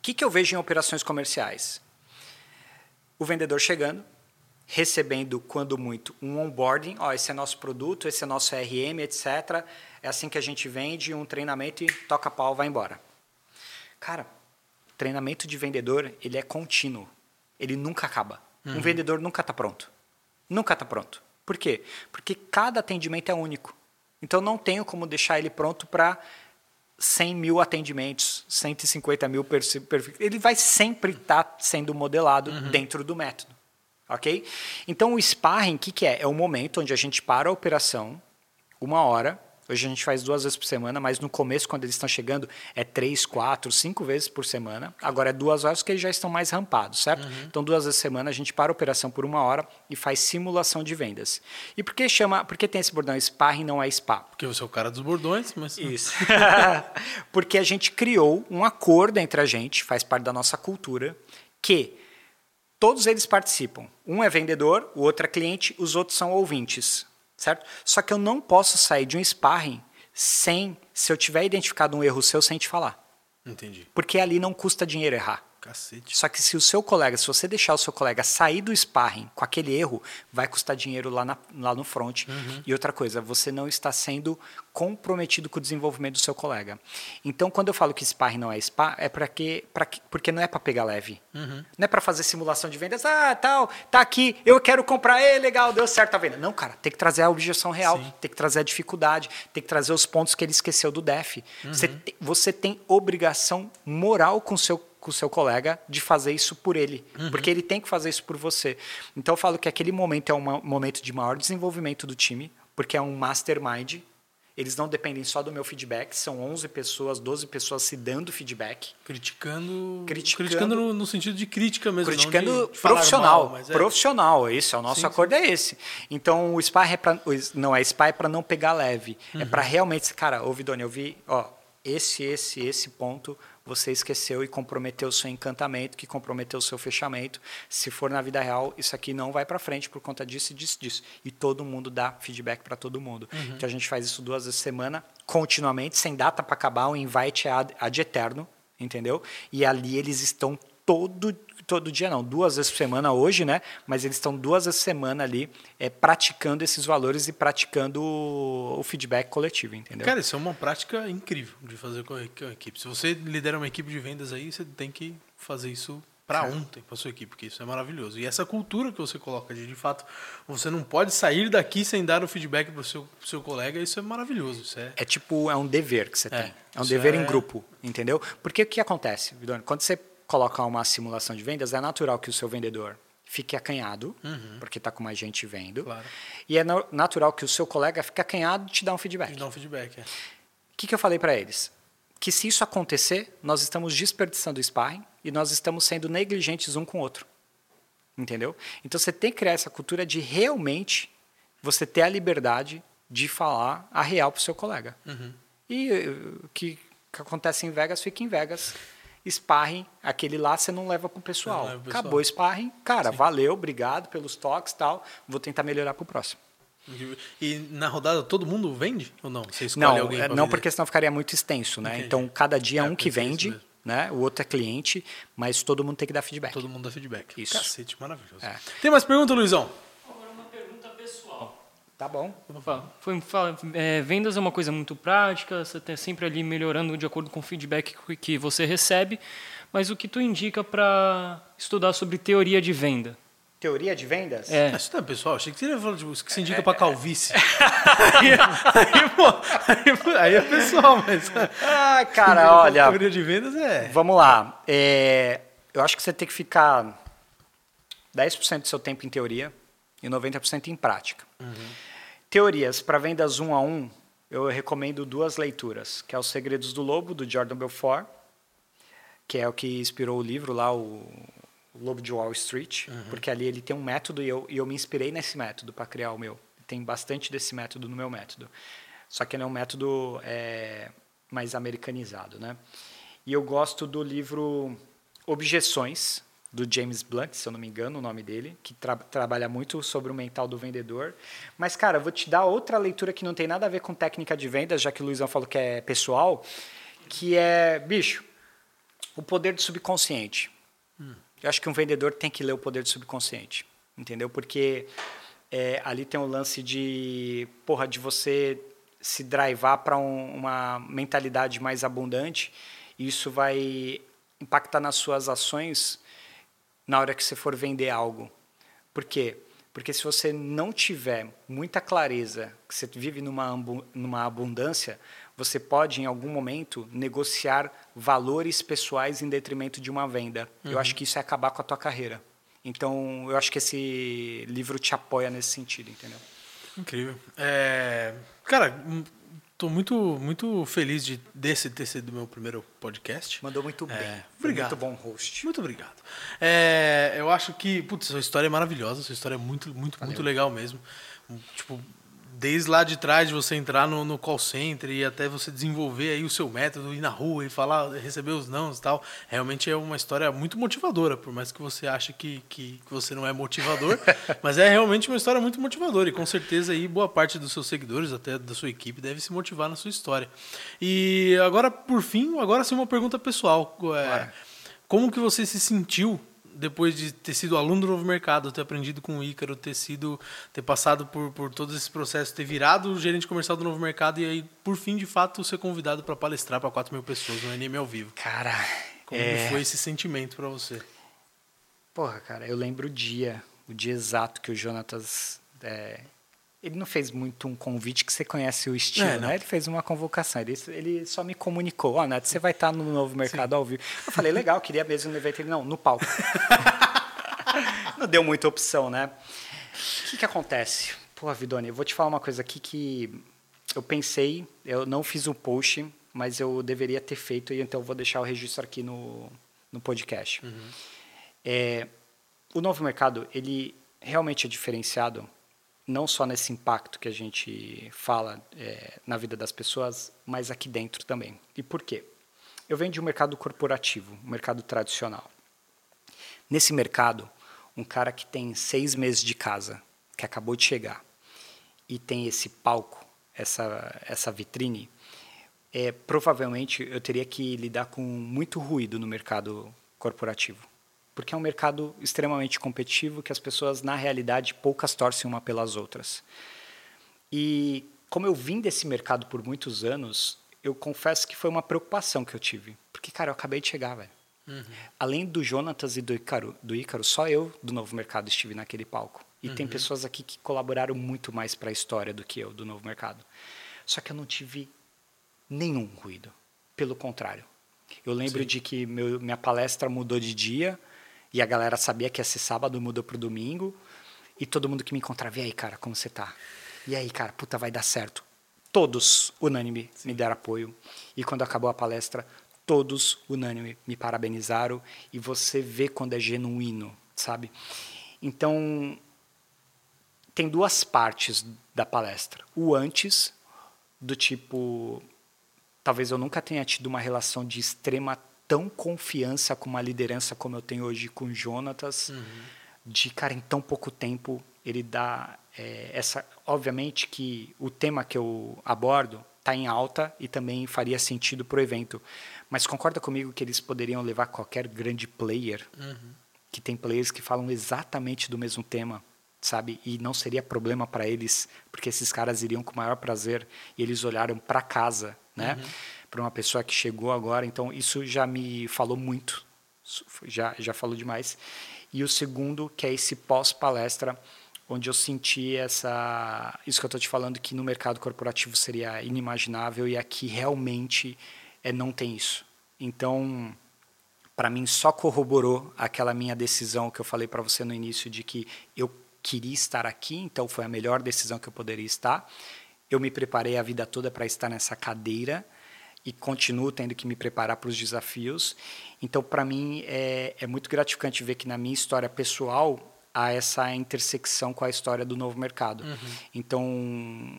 B: O que, que eu vejo em operações comerciais? O vendedor chegando, recebendo, quando muito, um onboarding. Ó, esse é nosso produto, esse é nosso RM, etc. É assim que a gente vende, um treinamento e toca pau, vai embora. Cara, treinamento de vendedor, ele é contínuo. Ele nunca acaba. Uhum. Um vendedor nunca está pronto. Nunca está pronto. Por quê? Porque cada atendimento é único. Então, não tenho como deixar ele pronto para 100 mil atendimentos, 150 mil perfis. Ele vai sempre estar tá sendo modelado uhum. dentro do método ok? Então, o sparring, o que, que é? É o momento onde a gente para a operação, uma hora, Hoje a gente faz duas vezes por semana, mas no começo, quando eles estão chegando, é três, quatro, cinco vezes por semana. Agora é duas horas que eles já estão mais rampados, certo? Uhum. Então, duas vezes por semana, a gente para a operação por uma hora e faz simulação de vendas. E por que chama. Por que tem esse bordão sparring não é spa?
A: Porque você é o cara dos bordões, mas.
B: Isso. (laughs) Porque a gente criou um acordo entre a gente, faz parte da nossa cultura, que Todos eles participam. Um é vendedor, o outro é cliente, os outros são ouvintes, certo? Só que eu não posso sair de um sparring sem, se eu tiver identificado um erro seu, sem te falar.
A: Entendi.
B: Porque ali não custa dinheiro errar.
A: Cacete.
B: Só que se o seu colega, se você deixar o seu colega sair do sparring com aquele erro, vai custar dinheiro lá, na, lá no front. Uhum. E outra coisa, você não está sendo comprometido com o desenvolvimento do seu colega. Então, quando eu falo que sparring não é spa, é para que, pra que, porque não é para pegar leve. Uhum. Não é para fazer simulação de vendas. Ah, tal, tá aqui, eu quero comprar, é legal, deu certo a venda. Não, cara, tem que trazer a objeção real, Sim. tem que trazer a dificuldade, tem que trazer os pontos que ele esqueceu do DEF. Uhum. Você, você tem obrigação moral com o seu com o seu colega de fazer isso por ele, uhum. porque ele tem que fazer isso por você. Então eu falo que aquele momento é um momento de maior desenvolvimento do time, porque é um mastermind. Eles não dependem só do meu feedback, são 11 pessoas, 12 pessoas se dando feedback.
A: Criticando. Criticando, criticando no, no, sentido de crítica mesmo.
B: Criticando
A: de,
B: de profissional. Mal, é. Profissional, isso, é o nosso sim, acordo sim. é esse. Então o SPA é pra, não é SPA é para não pegar leve. É uhum. É para realmente. Cara, ô Vidoni, eu vi, ó, esse, esse, esse ponto você esqueceu e comprometeu o seu encantamento, que comprometeu o seu fechamento. Se for na vida real, isso aqui não vai para frente por conta disso e disso, disso. E todo mundo dá feedback para todo mundo. Uhum. Então a gente faz isso duas vezes por semana, continuamente, sem data para acabar, o invite é ad, ad eterno, entendeu? E ali eles estão todo todo dia não, duas vezes por semana hoje, né? Mas eles estão duas vezes por semana ali é, praticando esses valores e praticando o, feedback coletivo, entendeu?
A: Cara, isso é uma prática incrível de fazer com a equipe. Se você lidera uma equipe de vendas aí, você tem que fazer isso para ontem para sua equipe, porque isso é maravilhoso. E essa cultura que você coloca de, de fato, você não pode sair daqui sem dar o feedback para o seu, seu colega, isso é maravilhoso. Isso é...
B: é tipo, é um dever que você é, tem. É um dever é... em grupo, entendeu? Porque o que acontece, Vidoni? Quando você colocar uma simulação de vendas, é natural que o seu vendedor fique acanhado, uhum. porque está com mais gente vendo. Claro. E é natural que o seu colega fique acanhado e te dá um feedback.
A: Te dá um feedback, é. O
B: que, que eu falei para eles? Que se isso acontecer, nós estamos desperdiçando o sparring e nós estamos sendo negligentes um com o outro. Entendeu? Então você tem que criar essa cultura de realmente você ter a liberdade de falar a real para o seu colega. Uhum. E o que, que acontece em Vegas, fica em Vegas sparring, aquele lá você não leva pro pessoal. pessoal. Acabou o sparring, cara, Sim. valeu, obrigado pelos toques tal. Vou tentar melhorar pro próximo.
A: E na rodada todo mundo vende ou não? Você
B: escolhe não, alguém é, não vender? porque senão ficaria muito extenso, né? Entendi. Então cada dia é, um que vende, né? O outro é cliente, mas todo mundo tem que dar feedback.
A: Todo mundo dá feedback.
B: Isso.
A: Cacete, maravilhoso. É. Tem mais pergunta, Luizão?
B: Tá bom.
C: Foi, fala, é, vendas é uma coisa muito prática, você está sempre ali melhorando de acordo com o feedback que você recebe, mas o que tu indica para estudar sobre teoria de venda?
B: Teoria de vendas?
A: É. Isso não, pessoal, achei que você ia falar de que se indica para calvície. (laughs) aí, aí, pô, aí, aí, é pessoal, mas.
B: Ah, cara, olha.
A: Teoria de vendas é.
B: Vamos lá. É, eu acho que você tem que ficar 10% do seu tempo em teoria e 90% em prática. Uhum. Teorias para vendas um a um, eu recomendo duas leituras, que é Os Segredos do Lobo, do Jordan Belfort, que é o que inspirou o livro lá, o Lobo de Wall Street, uhum. porque ali ele tem um método e eu, e eu me inspirei nesse método para criar o meu. Tem bastante desse método no meu método. Só que ele é um método é, mais americanizado, né? E eu gosto do livro Objeções, do James Blunt, se eu não me engano, o nome dele, que tra trabalha muito sobre o mental do vendedor. Mas, cara, vou te dar outra leitura que não tem nada a ver com técnica de vendas, já que o Luizão falou que é pessoal, que é, bicho, o poder do subconsciente. Hum. Eu acho que um vendedor tem que ler o poder do subconsciente, entendeu? Porque é, ali tem o um lance de, porra, de você se drivar para um, uma mentalidade mais abundante. E isso vai impactar nas suas ações na hora que você for vender algo. Por quê? Porque se você não tiver muita clareza que você vive numa, numa abundância, você pode, em algum momento, negociar valores pessoais em detrimento de uma venda. Uhum. Eu acho que isso é acabar com a tua carreira. Então, eu acho que esse livro te apoia nesse sentido, entendeu?
A: Incrível. É... Cara, Estou muito, muito feliz de desse ter sido meu primeiro podcast.
B: Mandou muito bem. É,
A: obrigado.
B: Muito bom host.
A: Muito obrigado. É, eu acho que, putz, sua história é maravilhosa, sua história é muito, muito, Valeu. muito legal mesmo. Tipo, desde lá de trás de você entrar no, no, call center e até você desenvolver aí o seu método, ir na rua e falar, receber os nãos e tal, realmente é uma história muito motivadora, por mais que você ache que, que, que você não é motivador, (laughs) mas é realmente uma história muito motivadora e com certeza aí boa parte dos seus seguidores, até da sua equipe, deve se motivar na sua história. E agora, por fim, agora sim uma pergunta pessoal. É, como que você se sentiu depois de ter sido aluno do Novo Mercado, ter aprendido com o Ícaro, ter sido, ter passado por, por todo esse processo, ter virado gerente comercial do Novo Mercado e aí, por fim, de fato, ser convidado para palestrar para 4 mil pessoas no NM ao vivo.
B: Cara,
A: como é... foi esse sentimento para você?
B: Porra, cara, eu lembro o dia, o dia exato que o Jonatas é, ele não fez muito um convite que você conhece o estilo, é, né? Ele fez uma convocação. Ele, ele só me comunicou, ó, oh, Neto, você vai estar no novo mercado Sim. ao vivo. Eu falei, legal, queria mesmo no evento. Ele, não, no palco. (laughs) não deu muita opção, né? O que, que acontece? Pô, Vidoni, eu vou te falar uma coisa aqui que eu pensei, eu não fiz o um post, mas eu deveria ter feito, e então eu vou deixar o registro aqui no, no podcast. Uhum. É, o novo mercado, ele realmente é diferenciado não só nesse impacto que a gente fala é, na vida das pessoas, mas aqui dentro também. E por quê? Eu venho de um mercado corporativo, um mercado tradicional. Nesse mercado, um cara que tem seis meses de casa, que acabou de chegar, e tem esse palco, essa, essa vitrine, é, provavelmente eu teria que lidar com muito ruído no mercado corporativo porque é um mercado extremamente competitivo que as pessoas, na realidade, poucas torcem uma pelas outras. E como eu vim desse mercado por muitos anos, eu confesso que foi uma preocupação que eu tive. Porque, cara, eu acabei de chegar, velho. Uhum. Além do Jonatas e do Ícaro, do Ícaro, só eu do Novo Mercado estive naquele palco. E uhum. tem pessoas aqui que colaboraram muito mais para a história do que eu do Novo Mercado. Só que eu não tive nenhum ruído. Pelo contrário. Eu lembro Sim. de que meu, minha palestra mudou de dia, e a galera sabia que ser sábado, mudou pro domingo. E todo mundo que me encontrava, e aí, cara, como você tá? E aí, cara, puta, vai dar certo. Todos, unânime, Sim. me deram apoio. E quando acabou a palestra, todos, unânime, me parabenizaram. E você vê quando é genuíno, sabe? Então, tem duas partes da palestra. O antes, do tipo, talvez eu nunca tenha tido uma relação de extrema tão confiança com uma liderança como eu tenho hoje com o Jonatas, uhum. de, cara, em tão pouco tempo ele dá é, essa... Obviamente que o tema que eu abordo está em alta e também faria sentido para o evento. Mas concorda comigo que eles poderiam levar qualquer grande player, uhum. que tem players que falam exatamente do mesmo tema, sabe? E não seria problema para eles, porque esses caras iriam com o maior prazer e eles olharam para casa, né? Uhum para uma pessoa que chegou agora. Então, isso já me falou muito, já, já falou demais. E o segundo, que é esse pós-palestra, onde eu senti essa isso que eu estou te falando que no mercado corporativo seria inimaginável e aqui realmente é, não tem isso. Então, para mim só corroborou aquela minha decisão que eu falei para você no início de que eu queria estar aqui, então foi a melhor decisão que eu poderia estar. Eu me preparei a vida toda para estar nessa cadeira e continuo tendo que me preparar para os desafios. Então, para mim, é, é muito gratificante ver que na minha história pessoal há essa intersecção com a história do novo mercado. Uhum. Então,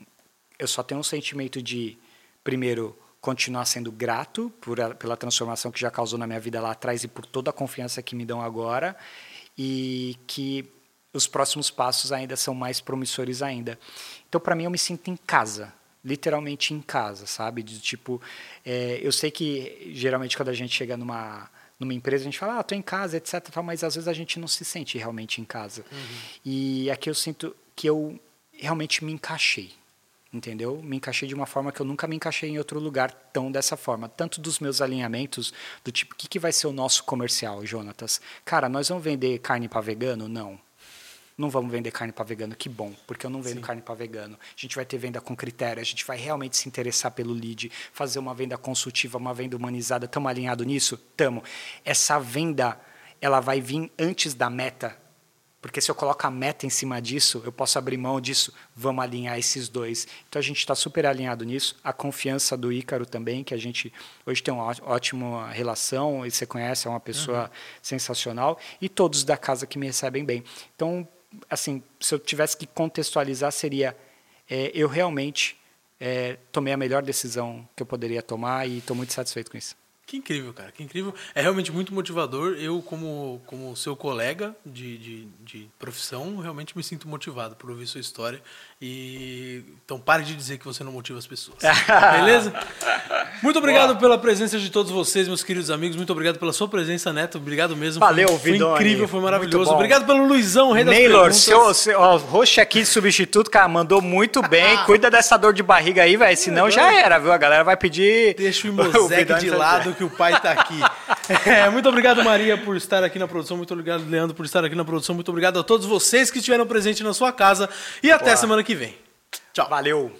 B: eu só tenho um sentimento de, primeiro, continuar sendo grato por, a- pela transformação que já causou na minha vida lá atrás e por toda a confiança que me dão agora e que os próximos passos ainda são mais promissores ainda. Então, para mim, eu me sinto em casa, literalmente em casa, sabe? De tipo, é, eu sei que geralmente quando a gente chega numa numa empresa a gente fala, ah, tô em casa, etc. tal, Mas às vezes a gente não se sente realmente em casa. E aqui eu sinto que eu realmente me encaixei entendeu? Me encaixei de uma forma que eu nunca me encaixei em outro lugar tão dessa forma. Tanto dos meus alinhamentos, do tipo, o que, que vai ser o nosso comercial, Jonatas? Cara, nós vamos vender carne para vegano? Não. Não vamos vender carne para vegano, que bom, porque eu não vendo carne para vegano. A gente vai ter venda com critério, a gente vai realmente se interessar pelo lead, fazer uma venda consultiva, uma venda humanizada. Estamos alinhados nisso? Estamos. Essa venda, ela vai vir antes da meta, porque se eu coloco a meta em cima disso, eu posso abrir mão disso, vamos alinhar esses dois. Então a gente está super alinhado nisso. A confiança do Ícaro também, que a gente hoje tem uma ótima relação, e você conhece, é uma pessoa sensacional. E todos da casa que me recebem bem. Então, assim, se eu tivesse que contextualizar, seria é, eu realmente é, tomei a melhor decisão que eu poderia tomar e estou muito satisfeito com isso.
A: Que incrível, cara, que incrível. É realmente muito motivador. Eu, como, como seu colega de, de, de profissão, realmente me sinto motivado por ouvir sua história. E então pare de dizer que você não motiva as pessoas. (laughs) Beleza? Muito obrigado pela presença de todos vocês, meus queridos amigos. Muito obrigado pela sua presença, Neto. Obrigado mesmo.
B: Valeu,
A: foi, foi
B: Vidoni.
A: incrível, foi maravilhoso. Obrigado pelo Luizão, rei das
B: Naylor,
A: perguntas.
B: seu, seu ó, roxo aqui de substituto, cara, mandou muito bem. (laughs) Cuida dessa dor de barriga aí, velho. Senão já era, viu? A galera vai pedir.
A: Deixa o (laughs) Imosec de lado que o pai tá aqui. É, muito obrigado, Maria, por estar aqui na produção. Muito obrigado, Leandro, por estar aqui na produção. Muito obrigado a todos vocês que estiveram presentes na sua casa. E até semana que vem. Tchau.
B: Valeu.